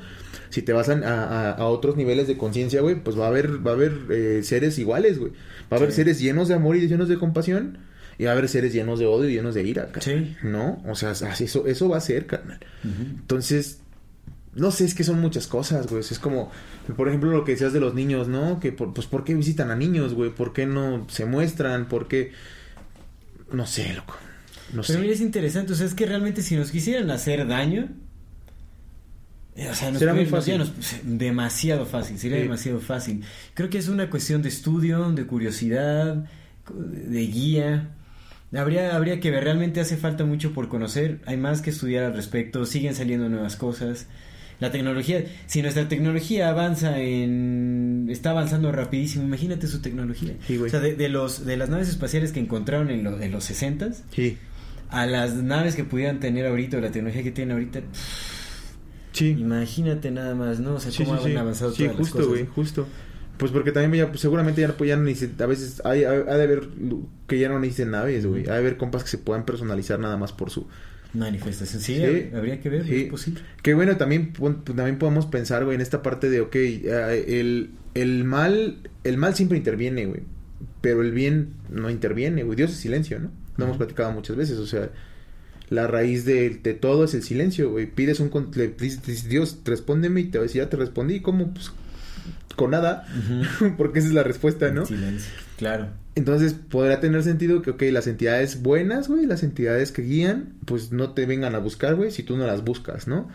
Si te vas a, a, otros niveles de conciencia, güey, pues va a haber, va a haber eh, seres iguales, güey. Va a haber seres llenos de amor y llenos de compasión y va a haber seres llenos de odio y llenos de ira, carnal. Sí. ¿No? O sea, eso, eso va a ser, carnal. Entonces, no sé, es que son muchas cosas, güey. Es como, por ejemplo, lo que decías de los niños, ¿no? Que, por, pues, ¿por qué visitan a niños, güey? ¿Por qué no se muestran? ¿Por qué? No sé, loco. No Pero mira, es interesante. O sea, es que realmente si nos quisieran hacer daño... Eh, o sea, nos muy fácil. demasiado fácil, sería demasiado fácil. Creo que es una cuestión de estudio, de curiosidad, de guía. Habría, habría que ver, realmente hace falta mucho por conocer, hay más que estudiar al respecto, siguen saliendo nuevas cosas. La tecnología, si nuestra tecnología avanza en... está avanzando rapidísimo, imagínate su tecnología. o sea, de, los, de las naves espaciales que encontraron en, en los 60 sí. a las naves que pudieran tener ahorita, o la tecnología que tienen ahorita... sí. Imagínate nada más, ¿no? O sea, cómo han avanzado todas justo, güey, justo. Pues porque también ya, pues seguramente ya, pues ya no a veces hay, ha de haber que ya no necesiten naves, güey. Ha de haber compas que se puedan personalizar nada más por su manifestación. Sí, habría que ver, sí. es posible. Que bueno, también, también podemos pensar, güey, en esta parte de, ok, el, el mal, el mal siempre interviene, güey. Pero el bien no interviene, güey. Dios es silencio, ¿no? Lo hemos platicado muchas veces, o sea, la raíz de, de todo es el silencio, güey. Pides un, le dices, Dios, respóndeme y te va a decir, ya te respondí, ¿cómo? Pues con nada, porque esa es la respuesta, ¿no? Silencio, claro. Entonces podrá tener sentido que, ok, las entidades buenas, güey, las entidades que guían, pues no te vengan a buscar, güey, si tú no las buscas, ¿no?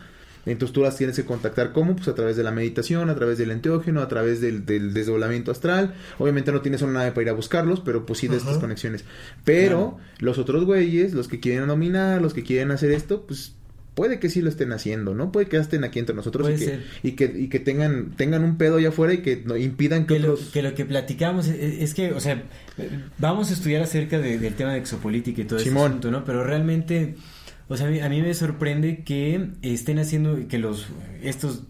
Entonces tú las tienes que contactar ¿cómo? Pues a través de la meditación, a través del enteógeno, a través del, desdoblamiento astral. Obviamente no tienes una nave para ir a buscarlos, pero pues sí de estas conexiones. Pero los otros güeyes, los que quieren dominar, los que quieren hacer esto, pues puede que sí lo estén haciendo, ¿no? Puede que estén aquí entre nosotros y que, y que, y que, tengan, tengan un pedo allá afuera y que no, impidan que, lo, que lo que platicamos es, que, o sea, vamos a estudiar acerca del tema de exopolítica y todo eso, ¿no? Pero realmente, o sea, a mí, me sorprende que estén haciendo, que los, estos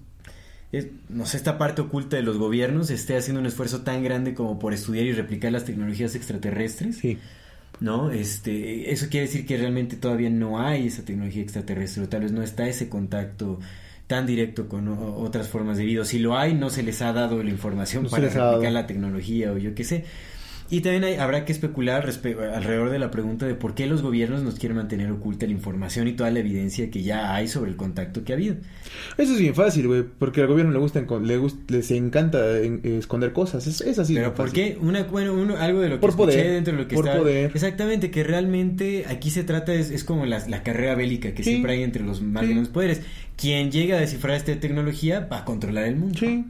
no sé, esta parte oculta de los gobiernos esté haciendo un esfuerzo tan grande como por estudiar y replicar las tecnologías extraterrestres. Sí. ¿No? Este, eso quiere decir que realmente todavía no hay esa tecnología extraterrestre, o tal vez no está ese contacto tan directo con otras formas de vida. Si lo hay, no se les ha dado la información para replicar la tecnología o yo qué sé. Y también habrá que especular alrededor de la pregunta de por qué los gobiernos nos quieren mantener oculta la información y toda la evidencia que ya hay sobre el contacto que ha habido. Eso es bien fácil, güey, porque al gobierno le gusta, le les encanta esconder cosas, es, así. Pero ¿por qué? Una, bueno, algo de lo que por poder, dentro de lo que por poder. Exactamente, que realmente aquí se trata, es, es como la, la, carrera bélica que siempre hay entre los más grandes poderes. Quien llega a descifrar esta tecnología va a controlar el mundo. Sí.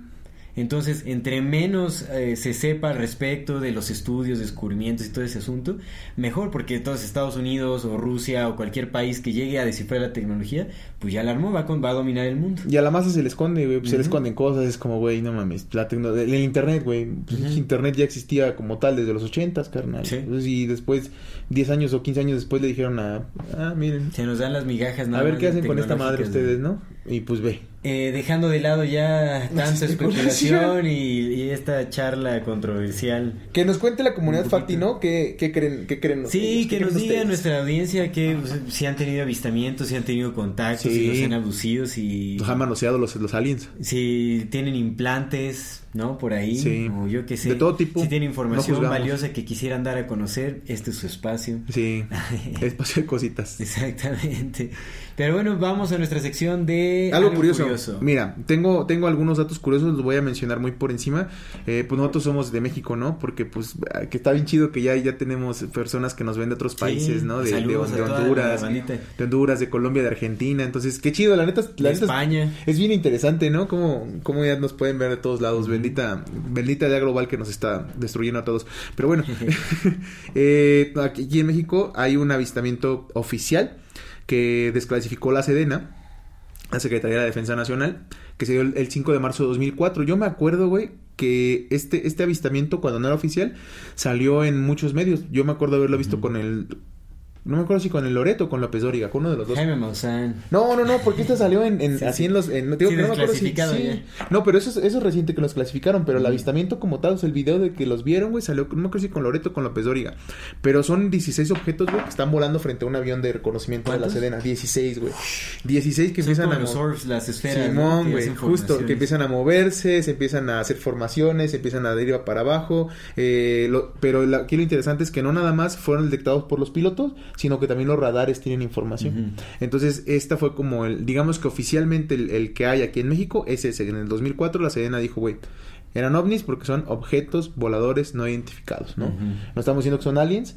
Entonces, entre menos eh, se sepa al respecto de los estudios, descubrimientos y todo ese asunto, mejor, porque entonces Estados Unidos o Rusia o cualquier país que llegue a descifrar la tecnología, pues ya la armó, va, va a dominar el mundo. Y a la masa se le esconde, güey, pues se le esconden cosas, es como, güey, no mames, la el internet, güey, pues internet ya existía como tal desde los ochentas, carnal. Sí. y después, 10 años o 15 años después le dijeron a, ah, miren. Se nos dan las migajas, A ver qué hacen con esta madre ustedes, ¿no? Y pues ve. Eh, dejando de lado ya tanta especulación y, esta charla controversial. Que nos cuente la comunidad Fati, ¿no? ¿Qué, qué creen? Qué creen sí, que nos diga nuestra audiencia que pues, si han tenido avistamientos, si han tenido contactos, si los han abducido, si... Los han manoseado los, los aliens. Si tienen implantes, ¿no? Por ahí. Sí. O yo qué sé. De todo tipo. Si tienen información valiosa que quisieran dar a conocer, este es su espacio. Sí. espacio de cositas. Exactamente. Pero bueno, vamos a nuestra sección de algo, curioso. Mira, tengo, tengo algunos datos curiosos, los voy a mencionar muy por encima. Eh, pues nosotros somos de México, ¿no? Porque pues que está bien chido que ya, ya tenemos personas que nos ven de otros países, ¿no? De, de, Honduras, de Honduras, de Colombia, de Argentina. Entonces, qué chido, la neta. La de España. Es, bien interesante, ¿no? Cómo, cómo ya nos pueden ver de todos lados. Bendita, bendita idea global que nos está destruyendo a todos. Pero bueno, eh, aquí en México hay un avistamiento oficial que desclasificó la Sedena, la Secretaría de la Defensa Nacional, que se dio el, 5 de marzo de 2004. Yo me acuerdo, güey, que este, este avistamiento, cuando no era oficial, salió en muchos medios. Yo me acuerdo haberlo visto con el no me acuerdo si con el Loreto o con López Dóriga, con uno de los dos. Jaime Maussan. No, no, no, porque este salió en, en así en los. En, no, digo, no, me acuerdo si, sí. no, pero eso es, eso es reciente que los clasificaron, pero el avistamiento como tal, o sea, el video de que los vieron, güey, salió, no me acuerdo si con Loreto o con López Dóriga. Pero son 16 objetos, güey, que están volando frente a un avión de reconocimiento de la Sedena. 16, güey. 16 que empiezan a. Los las esferas. Simón, güey. Justo, que empiezan a moverse, se empiezan a hacer formaciones, se empiezan a derivar para abajo. Eh, lo, pero aquí lo interesante es que no nada más fueron detectados por los pilotos, sino que también los tienen información. Entonces, esta fue como el, digamos que oficialmente el, que hay aquí en México es ese. En el 2004 la Sedena dijo, güey, eran ovnis porque son objetos voladores no identificados, ¿no? No estamos diciendo que son aliens,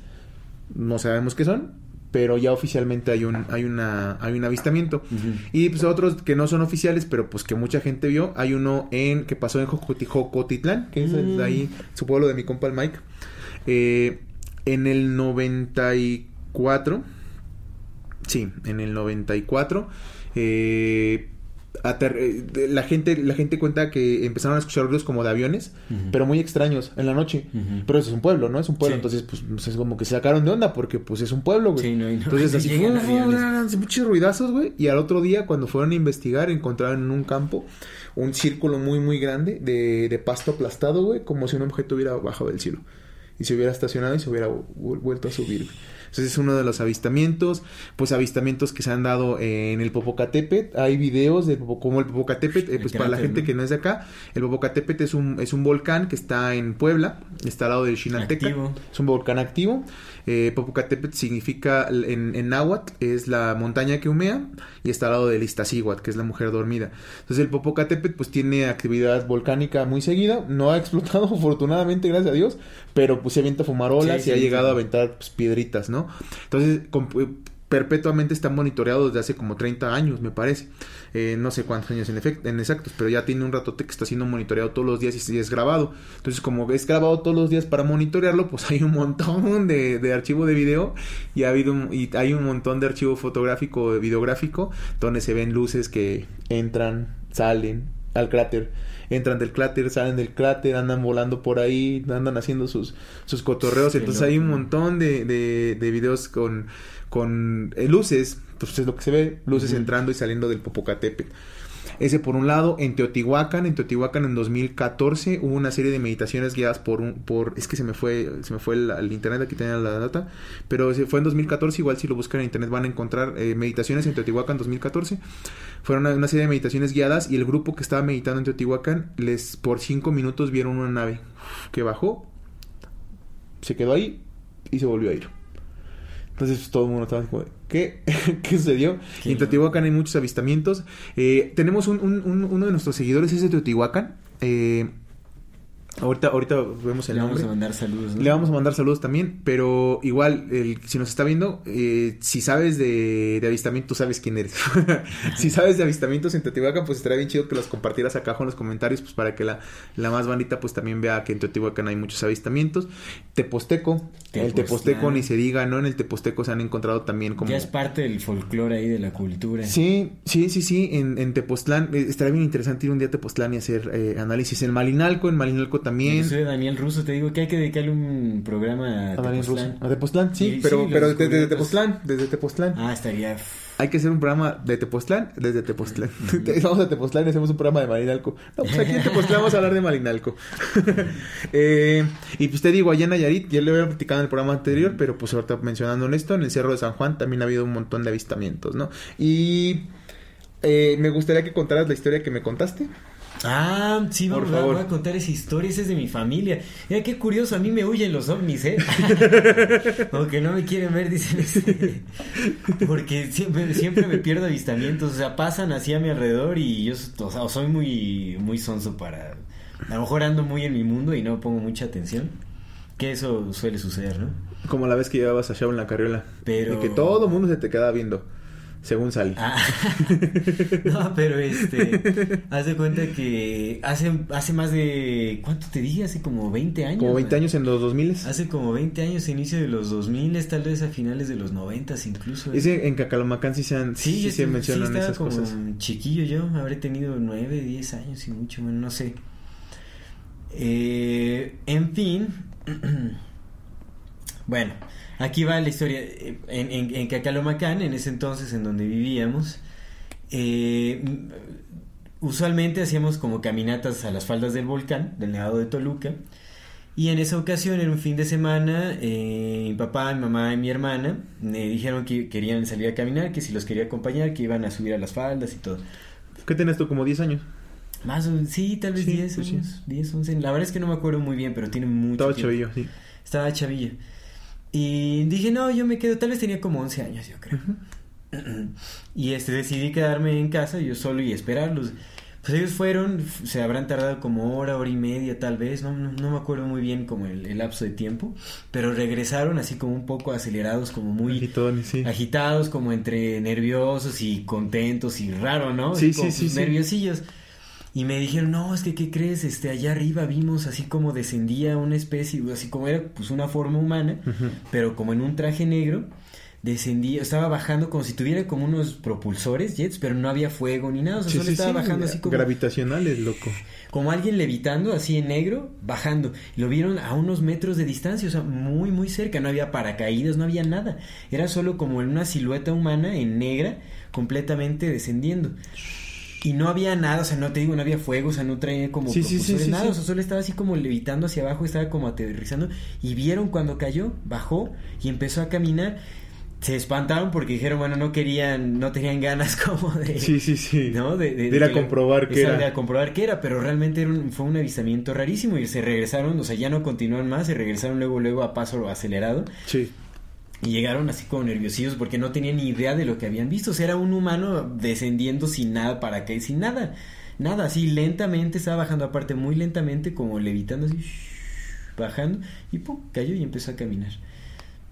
no sabemos qué son, pero ya oficialmente hay un hay una hay un avistamiento y pues otros que no son oficiales pero pues que mucha gente vio hay uno en que pasó en Jocotitlán que es ahí su pueblo de mi compa el Mike eh, en el 94 Sí, en el 94. Eh, eh, la gente la gente cuenta que empezaron a escuchar ruidos como de aviones, pero muy extraños en la noche. Pero eso es un pueblo, ¿no? Es un pueblo, entonces pues, pues, es como que se sacaron de onda porque pues es un pueblo, güey. entonces así fue, muchos ruidazos, güey, y al otro día cuando fueron a investigar encontraron en un campo un círculo muy muy grande de, de pasto aplastado, güey, como si un objeto hubiera bajado del cielo y se hubiera estacionado y se hubiera vuelto a subir. Entonces es uno de los avistamientos, pues avistamientos que se han dado en el Popocatépetl. Hay videos de como el Popocatépetl, eh, pues para la gente que no es de acá, el Popocatépetl es un, es un volcán que está en Puebla, está al lado del Chinalteca. Es un volcán activo. Eh, Popocatépetl significa en, en náhuatl, es la montaña que humea y está al lado del Iztaccíhuatl, que es la mujer dormida. Entonces el Popocatépetl pues tiene actividad volcánica muy seguida, no ha explotado afortunadamente, gracias a Dios, pero pues se avienta fumarolas y ha llegado a aventar pues, piedritas, ¿no? Entonces, eh, perpetuamente está monitoreado desde hace como 30 años, me parece. Eh, no sé cuántos años en efecto, en exactos, pero ya tiene un ratote que está siendo monitoreado todos los días y es grabado. Entonces, como es grabado todos los días para monitorearlo, pues hay un montón de, de archivo de video y ha habido y hay un montón de archivo fotográfico, videográfico, donde se ven luces que entran, salen al cráter entran del cráter, salen del cráter, andan volando por ahí, andan haciendo sus, sus cotorreos. Entonces hay un montón de, de, de videos con, con eh, luces, pues es lo que se ve, luces entrando y saliendo del Popocatépetl. Ese por un lado, en Teotihuacán, en Teotihuacán en 2014 hubo una serie de meditaciones guiadas por un, por, es que se me fue, se me fue el, internet, aquí tenía la data, pero fue en 2014, igual si lo buscan en internet van a encontrar eh, meditaciones en Teotihuacán 2014. Fueron una, serie de meditaciones guiadas y el grupo que estaba meditando en Teotihuacán, les por cinco minutos vieron una nave que bajó, Se quedó ahí y se volvió a ir. Entonces pues, todo el mundo estaba como, ¿qué? ¿Qué sucedió? en Teotihuacán hay muchos avistamientos. Eh, tenemos un, un, uno de nuestros seguidores, es de Teotihuacán. Eh, Ahorita, ahorita vemos el Le vamos a mandar saludos. Le vamos a mandar saludos también, pero igual, el, si nos está viendo, eh, si sabes de, de avistamiento, sabes quién eres. si sabes de avistamientos en Teotihuacán, pues estaría bien chido que los compartieras acá abajo en los comentarios, pues para que la, la más bandita pues también vea que en Teotihuacán hay muchos avistamientos. Teposteco, el Teposteco ni se diga, ¿no? En el Teposteco se han encontrado también como... Ya es parte del folclore ahí de la cultura. Sí, sí, sí, sí, en, en Tepoztlán, eh, estaría bien interesante ir un día a Tepoztlán y hacer eh, análisis. En Malinalco, en Malinalco también. Yo soy Daniel Russo, te digo que hay que dedicarle un programa a, a Russo. A Tepoztlán, sí, pero, pero desde, Tepoztlán, desde Tepoztlán. Ah, estaría... Hay que hacer un programa de Tepoztlán desde Tepoztlán. vamos a Tepoztlán y hacemos un programa de Malinalco. No, pues aquí en Tepoztlán vamos a hablar de Malinalco. eh, y pues te digo, allá en Nayarit, ya le había platicado en el programa anterior, pero pues ahorita mencionando esto, en el Cerro de San Juan también ha habido un montón de avistamientos, ¿no? Y eh, me gustaría que contaras la historia que me contaste. Ah, sí, vamos, voy a contar esa historia, esa es de mi familia. Mira qué curioso, a mí me huyen los ovnis, ¿eh? Aunque no me quieren ver, dicen. Porque siempre, siempre me pierdo avistamientos, o sea, pasan así a mi alrededor y yo o sea, soy muy, muy sonso para... A lo mejor ando muy en mi mundo y no pongo mucha atención. Que eso suele suceder, ¿no? Como la vez que llevabas a Shao en la carriola. Pero... De que todo el mundo se te queda viendo. Según Sally. Ah. no, pero este. haz de cuenta que hace, hace más de. ¿Cuánto te dije? Hace como 20 años. Como 20 años en los 2000 Hace como 20 años, inicio de los 2000, tal vez a finales de los 90 incluso. Ese en Cacalomacán sí se, han, sí, sí, se mencionan sí esas como cosas. chiquillo yo, habré tenido 9, 10 años y mucho, bueno, no sé. Eh, en fin. bueno. Aquí va la historia. En, en, en Cacalomacán, en ese entonces en donde vivíamos, eh, usualmente hacíamos como caminatas a las faldas del volcán, del Nevado de Toluca. Y en esa ocasión, en un fin de semana, eh, mi papá, mi mamá y mi hermana me dijeron que querían salir a caminar, que si los quería acompañar, que iban a subir a las faldas y todo. ¿Qué tienes tú, como 10 años? Más o sí, tal vez 10 pues años, 10, 11. La verdad es que no me acuerdo muy bien, pero tiene mucho Estaba chavillo, sí. Estaba chavillo. Y dije, no, yo me quedo, tal vez tenía como 11 años, yo creo. y este decidí quedarme en casa yo solo y esperarlos. Pues ellos fueron, se habrán tardado como hora, hora y media tal vez, no, no, me acuerdo muy bien como el, lapso de tiempo, pero regresaron así como un poco acelerados, como muy agitados, como entre nerviosos y contentos y raro, ¿no? Sí, sí, sí, nerviosillos. Y me dijeron, no, es que, ¿qué crees? Este, allá arriba vimos así como descendía una especie, así como era pues una forma humana, pero como en un traje negro, descendía, estaba bajando como si tuviera como unos propulsores, jets, pero no había fuego ni nada, o sea, solo estaba bajando así como... Gravitacionales, loco. Como alguien levitando así en negro, bajando. Lo vieron a unos metros de distancia, o sea, muy, muy cerca, no había paracaídas, no había nada. Era solo como en una silueta humana en negra, completamente descendiendo y no había nada, o sea, no te digo, no había fuego, o sea, no traía como sí, nada, o sea, solo estaba así como levitando hacia abajo, estaba como aterrizando y vieron cuando cayó, bajó y empezó a caminar. Se espantaron porque dijeron, bueno, no querían, no tenían ganas como de... Sí, sí, sí. ¿No? De, ir a comprobar qué era. De a comprobar qué era, pero realmente fue un avistamiento rarísimo y se regresaron, o sea, ya no continuaron más, se regresaron luego, luego a paso acelerado. Sí. Y llegaron así como nerviosillos porque no tenían ni idea de lo que habían visto. O sea, era un humano descendiendo sin nada para que sin nada. Nada, así lentamente, estaba bajando aparte muy lentamente, como levitando así, bajando, y pum, cayó y empezó a caminar.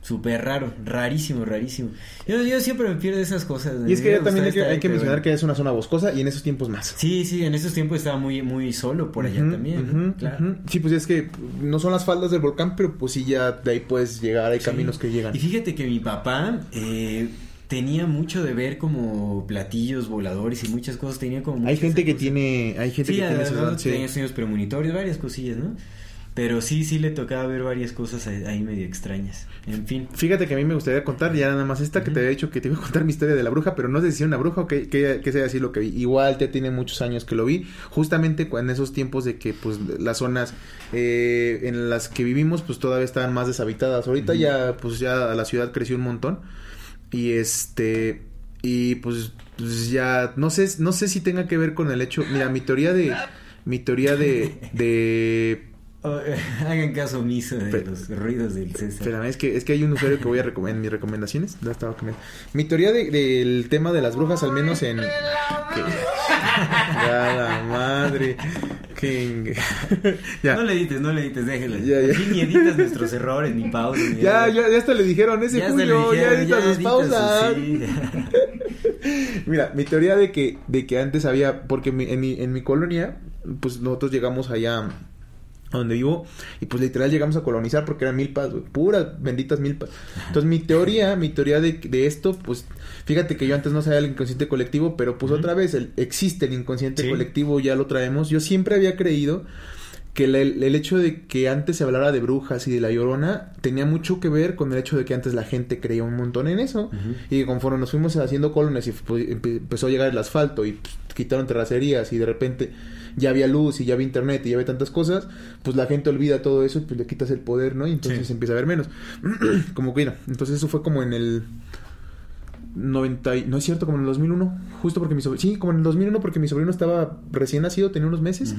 Súper raro, rarísimo, rarísimo. Yo, yo, siempre me pierdo esas cosas. Y es que ya también hay que, mencionar que es una zona boscosa y en esos tiempos más. Sí, sí, en esos tiempos estaba muy, muy solo por allá también. claro. Sí, pues es que no son las faldas del volcán, pero pues sí, ya de ahí puedes llegar, hay caminos que llegan. Y fíjate que mi papá eh, tenía mucho de ver como platillos voladores y muchas cosas. Tenía como. Hay gente que tiene. Hay gente que tiene esos. Tenía sueños premonitorios, varias cosillas, ¿no? Pero sí, sí le tocaba ver varias cosas ahí medio extrañas. En fin. Fíjate que a mí me gustaría contar ya nada más esta que te había dicho que te iba a contar mi historia de la bruja, pero no sé si una bruja o que, que, sea así lo que vi. Igual ya tiene muchos años que lo vi, justamente en esos tiempos de que pues las zonas eh, en las que vivimos pues todavía estaban más deshabitadas. Ahorita ya pues ya la ciudad creció un montón y este y pues, pues ya no sé no sé si tenga que ver con el hecho, mira, mi teoría de mi teoría de de hagan caso omiso de los ruidos del César. Pero es que, es que hay un usuario que voy a recomendar en mis recomendaciones. Ya estaba Mi teoría del tema de las brujas, al menos en. ya la madre. ya. No le edites, no le edites, déjelo. Ya, ya. Ni editas nuestros errores, ni pausas. ya, ya, ya hasta le dijeron ese ya Julio, ya editas sus pausas. Mira, mi teoría de que, de que antes había, porque en mi, en mi colonia, pues nosotros llegamos allá donde vivo y pues literal llegamos a colonizar porque eran milpas, puras benditas milpas. Entonces mi teoría, mi teoría de, de, esto, pues fíjate que yo antes no sabía el inconsciente colectivo, pero pues otra vez el, existe el inconsciente colectivo, ya lo traemos. Yo siempre había creído que el, hecho de que antes se hablara de brujas y de la llorona tenía mucho que ver con el hecho de que antes la gente creía un montón en eso y conforme nos fuimos haciendo colones y pues, empezó a llegar el asfalto y pues, quitaron terracerías y de repente ya había luz y ya había internet y ya había tantas cosas, pues la gente olvida todo eso y pues le quitas el poder, ¿no? Y entonces empieza a ver menos. como que, entonces eso fue como en el 90, no es cierto, como en el 2001, justo porque mi sobrino, sí, como en el 2001 porque mi sobrino estaba recién nacido, tenía unos meses.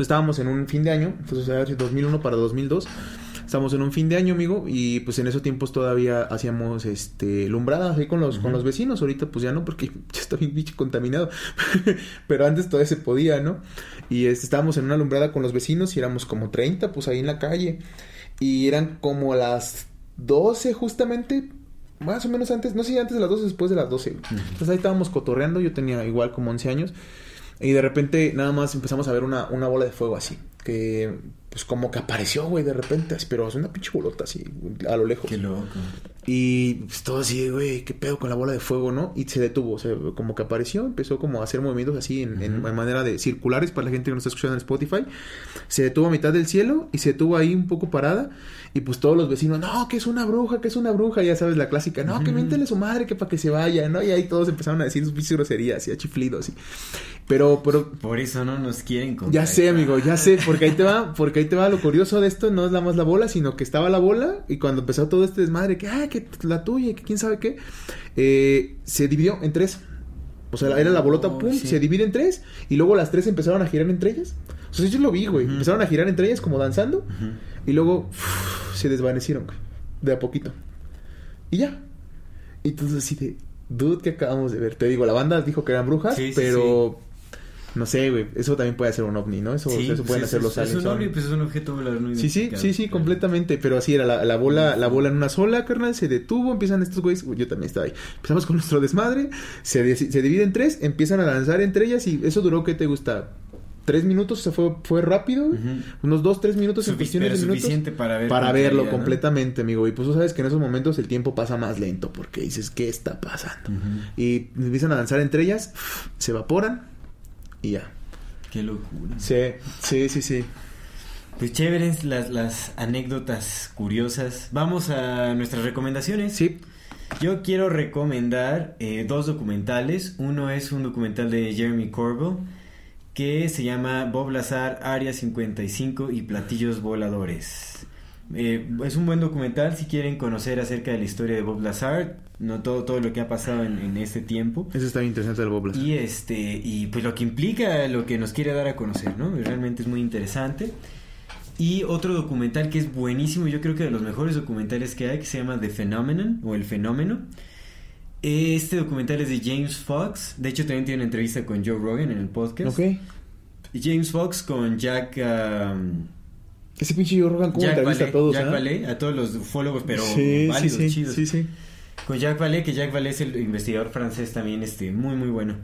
Entonces estábamos en un fin de año, entonces era 2001 para 2002. Estamos en un fin de año, amigo, y pues en esos tiempos todavía hacíamos este lumbradas ahí con los con los vecinos. Ahorita pues ya no porque ya está bien bicho contaminado. Pero antes todavía se podía, ¿no? Y este, estábamos en una alumbrada con los vecinos y éramos como 30 pues ahí en la calle. Y eran como las 12 justamente, más o menos antes, no sé si antes de las 12 después de las 12. Entonces ahí estábamos cotorreando, yo tenía igual como 11 años. Y de repente nada más empezamos a ver una, una bola de fuego así. Que pues como que apareció, güey, de repente, pero es una pinche bolota así, a lo lejos. Qué loco. Y pues, todo así, güey, qué pedo con la bola de fuego, ¿no? Y se detuvo, o sea, como que apareció, empezó como a hacer movimientos así en, en, manera de circulares para la gente que nos está escuchando en Spotify. Se detuvo a mitad del cielo y se detuvo ahí un poco parada. Y pues todos los vecinos, no, que es una bruja, que es una bruja, ya sabes, la clásica, no, que miéntele su madre, que para que se vaya, ¿no? Y ahí todos empezaron a decir sus groserías y a chiflidos. Y... Pero, pero... Por eso no nos quieren Ya sé, amigo, ya sé, porque ahí te va, porque ahí te va lo curioso de esto, no es la más la bola, sino que estaba la bola y cuando empezó todo este desmadre, que, ah, que la tuya, que quién sabe qué, eh, se dividió en tres. O sea, era la bolota, pum, se divide en tres y luego las tres empezaron a girar entre ellas. O sea, yo lo vi, güey. Empezaron a girar entre ellas como danzando. Y luego se desvanecieron, güey. De a poquito. Y ya. Y entonces así de... Dude, que acabamos de ver. Te digo, la banda dijo que eran brujas, pero... No sé, güey. Eso también puede ser un ovni, ¿no? Eso, eso pueden hacer los aliens. Es un ovni, pues es un objeto volador Sí, sí, sí, sí, completamente. Pero así era la, la, bola, la bola en una sola, carnal. Se detuvo, empiezan estos güeyes. Yo también estaba ahí. Empezamos con nuestro desmadre. Se, se divide en tres, empiezan a lanzar entre ellas y eso duró, ¿qué te gusta? Tres minutos, se fue, fue rápido, unos dos, tres minutos en de minutos. suficiente para, para verlo completamente, amigo. Y pues tú sabes que en esos momentos el tiempo pasa más lento porque dices, ¿qué está pasando? Y empiezan a danzar entre ellas, se evaporan y ya. Qué locura. Sí, sí, sí, sí. Pues chéveres las, las anécdotas curiosas. Vamos a nuestras recomendaciones. Sí. Yo quiero recomendar eh, dos documentales. Uno es un documental de Jeremy Corbell que se llama Bob Lazar, Área 55 y Platillos Voladores. Eh, es un buen documental si quieren conocer acerca de la historia de Bob Lazar, no todo, todo lo que ha pasado en, este tiempo. Eso está interesante del Bob Lazar. Y este, y pues lo que implica lo que nos quiere dar a conocer, ¿no? Realmente es muy interesante. Y otro documental que es buenísimo, yo creo que de los mejores documentales que hay, que se llama The Phenomenon o El Fenómeno. Este documental es de James Fox. De hecho, también tiene una entrevista con Joe Rogan en el podcast. Ok. James Fox con Jack. Um, Ese pinche Joe Rogan, ¿cómo entrevista a todos? Jack ¿eh? a todos los ufólogos, pero sí, válidos, sí, chidos. Sí, sí. Con Jack Vallée, que Jack Vallée es el investigador francés también, este, muy, muy bueno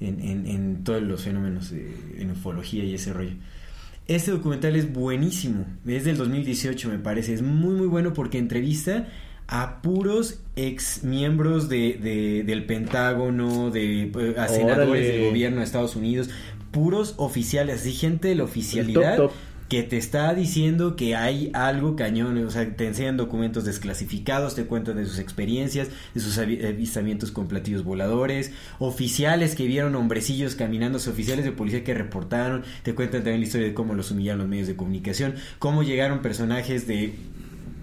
en, en, en todos los fenómenos de, en ufología y ese rollo. Este documental es buenísimo, es del 2018 me parece, es muy, muy bueno porque entrevista a puros ex miembros de, del Pentágono, de eh, senadores del gobierno de Estados Unidos, puros oficiales, así gente de la oficialidad. que te está diciendo que hay algo cañón, o sea, te enseñan documentos desclasificados, te cuentan de sus experiencias, de sus avistamientos con platillos voladores, oficiales que vieron hombrecillos caminando, oficiales de policía que reportaron, te cuentan también la historia de cómo los humillaron los medios de comunicación, cómo llegaron personajes de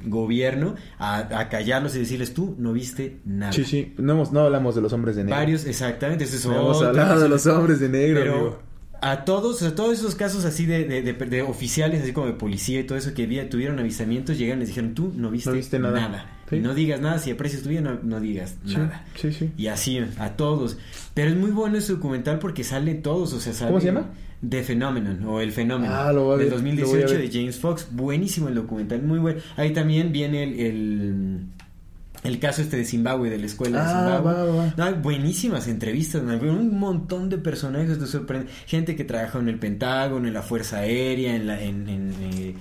gobierno a, callarlos y decirles tú no viste nada. Sí, sí, no, no hablamos de los hombres de negro. Varios, exactamente, eso es no hemos hablado de los hombres de negro. Pero a todos, a todos esos casos así de, de, oficiales, así como de policía y todo eso que tuvieron avisamientos, llegan y les dijeron, tú no viste, nada. Y no digas nada, si aprecias tu vida, no, no digas nada. Sí, sí. Y así, a todos. Pero es muy bueno ese documental porque salen todos, o sea, sale... ¿Cómo se llama? The Phenomenon o El Fenómeno ah, lo del 2018 de James Fox. Buenísimo el documental, muy bueno. Ahí también viene el el caso este de Zimbabue, de la escuela de ah, Zimbabue. buenísimas entrevistas, un montón de personajes te sorprende. Gente que trabaja en el Pentágono, en la Fuerza Aérea, en la, en, eh, en,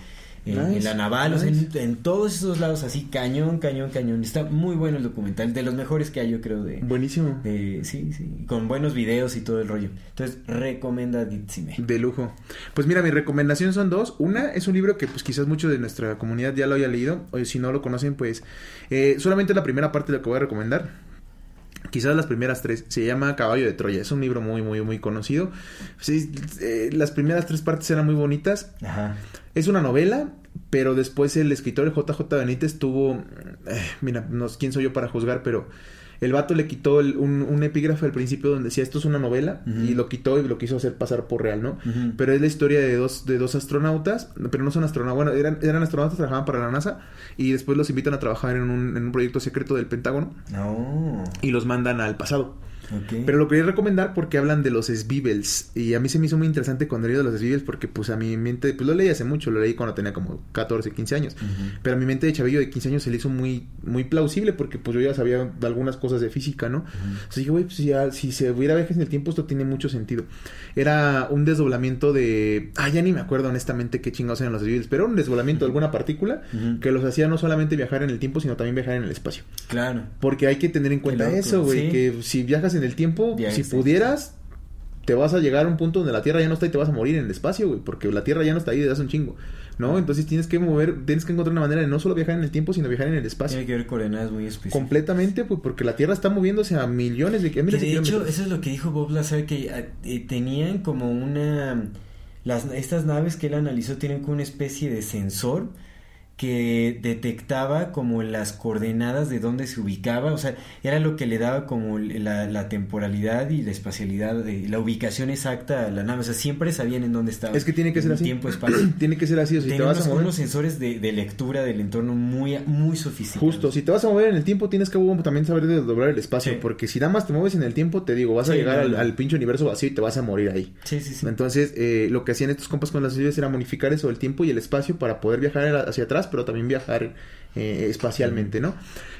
la naval, o sea, en, todos esos lados así, cañón, cañón, cañón. Está muy bueno el documental, de los mejores que hay, yo creo, de... Buenísimo. sí, sí, con buenos videos y todo el rollo. Entonces, recomendadísime. De lujo. Pues mira, mi recomendación son dos. Una es un libro que pues quizás mucho de nuestra comunidad ya lo haya leído, o si no lo conocen, pues eh, solamente la primera parte de lo que voy a recomendar. Quizás las primeras tres. Se llama Caballo de Troya. Es un libro muy, muy, muy conocido. Sí, eh, las primeras tres partes eran muy bonitas. Ajá. Es una novela, pero después el escritor JJ Benítez tuvo... Eh, mira, no, quién soy yo para juzgar, pero el vato le quitó un, un, epígrafe al principio donde decía esto es una novela y lo quitó y lo quiso hacer pasar por real, ¿no? Pero es la historia de dos, de dos astronautas, pero no son astronautas, bueno, eran, eran astronautas, trabajaban para la NASA y después los invitan a trabajar en un, en un proyecto secreto del Pentágono oh. y los mandan al pasado. Pero lo quería recomendar porque hablan de los Svivels. Y a mí se me hizo muy interesante cuando leí de los Svivels porque pues a mi mente, pues lo leí hace mucho, lo leí cuando tenía como 14, 15 años. Pero a mi mente de chavillo de 15 años se le hizo muy, muy plausible porque pues yo ya sabía algunas cosas de física, ¿no? Así que, güey, pues ya, si se hubiera viajes en el tiempo esto tiene mucho sentido. Era un desdoblamiento de... Ah, ya ni me acuerdo honestamente qué chingados eran los Svivels, pero era un desdoblamiento de alguna partícula que los hacía no solamente viajar en el tiempo, sino también viajar en el espacio. Claro. Porque hay que tener en cuenta eso, güey, que si viajas en el tiempo, si pudieras, te vas a llegar a un punto donde la Tierra ya no está y te vas a morir en el espacio, güey, porque la Tierra ya no está ahí desde hace un chingo, ¿no? Entonces tienes que mover, tienes que encontrar una manera de no solo viajar en el tiempo, sino viajar en el espacio. Tiene que ver coordenadas muy específicas. Completamente, pues porque la Tierra está moviéndose a millones de, kilómetros. De hecho, eso es lo que dijo Bob Lazar, que eh, tenían como una... Las, estas naves que él analizó tienen como una especie de sensor que detectaba como las coordenadas de dónde se ubicaba, o sea, era lo que le daba como la, temporalidad y la espacialidad, de, la ubicación exacta a la nave, o sea, siempre sabían en dónde estaba. Es que tiene que ser así. Tiempo, espacio. tiene que ser así, o si te vas a mover... unos sensores de, lectura del entorno muy, muy sofisticados. Justo, si te vas a mover en el tiempo tienes que también saber de doblar el espacio, porque si nada más te mueves en el tiempo, te digo, vas a llegar al, pinche universo vacío y te vas a morir ahí. Sí, sí, sí. Entonces, eh, lo que hacían estos compas con las ciudades era modificar eso, el tiempo y el espacio para poder viajar hacia atrás, pero también viajar eh, espacialmente, ¿no?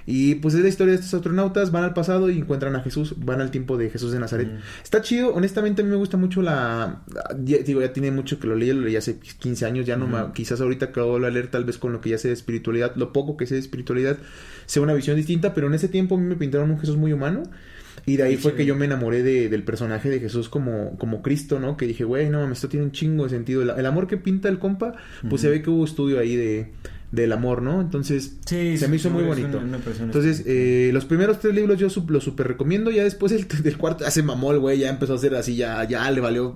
Y pues es la historia de estos astronautas, van al pasado y encuentran a Jesús, van al tiempo de Jesús de Nazaret. Está chido, honestamente a mí me gusta mucho la... digo, ya tiene mucho que lo leí, lo leí hace 15 años, ya no quizás ahorita acabo de leer tal vez con lo que ya sé de espiritualidad, lo poco que sé de espiritualidad, sea una visión distinta, pero en ese tiempo a mí me pintaron un Jesús muy humano. Y de ahí fue que yo me enamoré de, del personaje de Jesús como, como Cristo, ¿no? Que dije, güey, no mames, esto tiene un chingo de sentido. El, amor que pinta el compa, pues se ve que hubo estudio ahí de, del amor, ¿no? Entonces, se me hizo muy bonito. Entonces, eh, los primeros tres libros yo los super recomiendo. Ya después el, del cuarto mamó el güey, ya empezó a hacer así, ya, ya le valió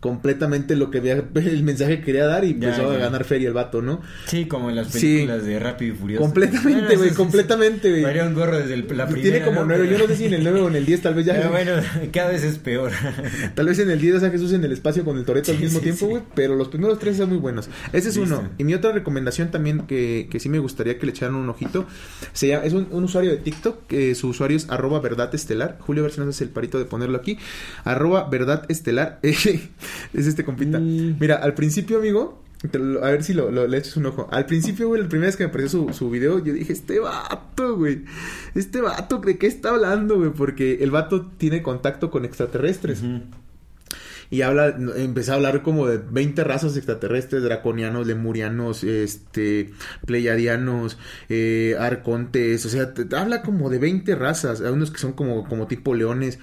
completamente lo que el mensaje que quería dar y empezó a ganar feria el vato, ¿no? Sí, como en las películas de Rápido y Furioso. Completamente, güey, completamente, güey. María un gorro desde la primera. Tiene como nueve, yo no sé si en el nueve o en el diez, tal vez ya. Pero bueno, cada vez es peor. tal vez en el diez sea Jesús en el espacio con el Toreto al mismo tiempo, güey, pero los primeros tres son muy buenos. Ese es uno. Y mi otra recomendación también que, que sí me gustaría que le echaran un ojito, se llama, es un, usuario de TikTok, que su usuario es arroba verdad estelar. Julio, a ver si nos hace el parito de ponerlo aquí. Arroba verdad estelar. es este compita. Mm. Mira, al principio, amigo, a ver si lo, le echas un ojo. Al principio, güey, la primera vez que me apareció su, su video, yo dije, este vato, güey. Este vato, ¿de qué está hablando, güey? Porque el vato tiene contacto con extraterrestres. Y habla, empezó a hablar como de 20 razas extraterrestres, draconianos, lemurianos, este, pleiadianos, eh, arcontes, o sea, habla como de 20 razas, hay unos que son como, como tipo leones.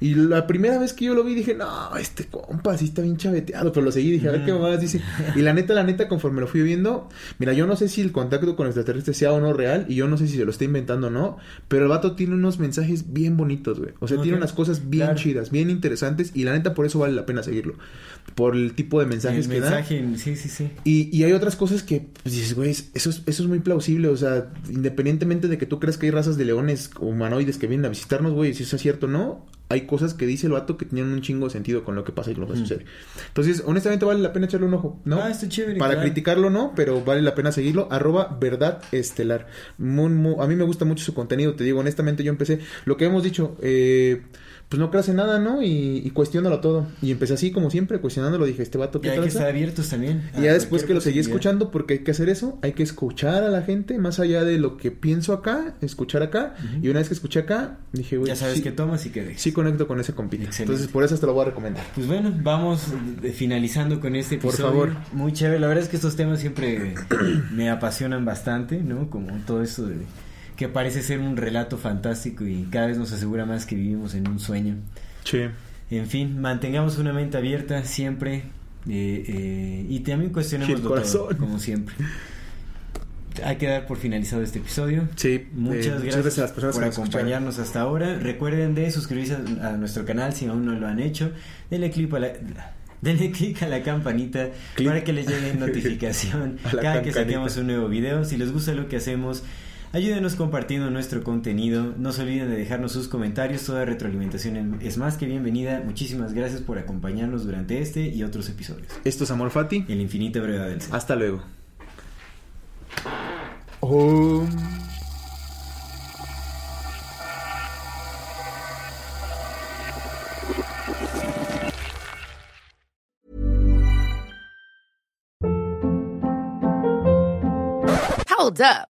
Y la primera vez que yo lo vi dije, no, este compa sí está bien chaveteado, pero lo seguí, dije, a ver qué más dice. Y la neta, la neta, conforme lo fui viendo, mira, yo no sé si el contacto con extraterrestres sea o no real, y yo no sé si se lo está inventando o no, pero el vato tiene unos mensajes bien bonitos, güey. O sea, tiene unas cosas bien chidas, bien interesantes, y la neta, por eso vale la pena seguirlo. Por el tipo de mensajes que da. Sí, sí, sí. Y, y hay otras cosas que pues, dices, güey, eso es, eso es muy plausible, o sea, independientemente de que tú creas que hay razas de leones humanoides que vienen a visitarnos, güey, si eso es cierto o no, hay cosas que dice el vato que tienen un chingo de sentido con lo que pasa y lo que sucede. Entonces, honestamente vale la pena echarle un ojo, ¿no? Ah, está chévere. Para criticarlo no, pero vale la pena seguirlo. Arroba verdad estelar. a mí me gusta mucho su contenido, te digo, honestamente yo empecé, lo que hemos dicho, eh pues no creas en nada, ¿no? Y, y cuestiónalo todo. Y empecé así como siempre, cuestionándolo. Dije, este vato, ¿qué y hay que estar abiertos también. Y ya después que lo seguí escuchando, porque hay que hacer eso, hay que escuchar a la gente, más allá de lo que pienso acá, escuchar acá. Y una vez que escuché acá, dije, güey. Ya sabes qué tomas y qué dejas. Sí conecto con ese compito. Entonces, por eso te lo voy a recomendar. Pues bueno, vamos finalizando con este episodio. Por favor. Muy chévere. La verdad es que estos temas siempre me apasionan bastante, ¿no? Como todo eso de que parece ser un relato fantástico y cada vez nos asegura más que vivimos en un sueño. Sí. En fin, mantengamos una mente abierta siempre eh, eh, y también cuestionemos todo, como siempre. Hay que dar por finalizado este episodio. Sí. Muchas, eh, gracias, por acompañarnos hasta ahora. Recuerden de suscribirse a, nuestro canal si aún no lo han hecho. Denle clic a la, denle click a la campanita para que les llegue notificación cada que saquemos un nuevo video. Si les gusta lo que hacemos, Ayúdenos compartiendo nuestro contenido. No se olviden de dejarnos sus comentarios. Toda retroalimentación es más que bienvenida. Muchísimas gracias por acompañarnos durante este y otros episodios. Esto es Amor Fati. El infinito brevedad del Hasta luego. Oh. Hold up.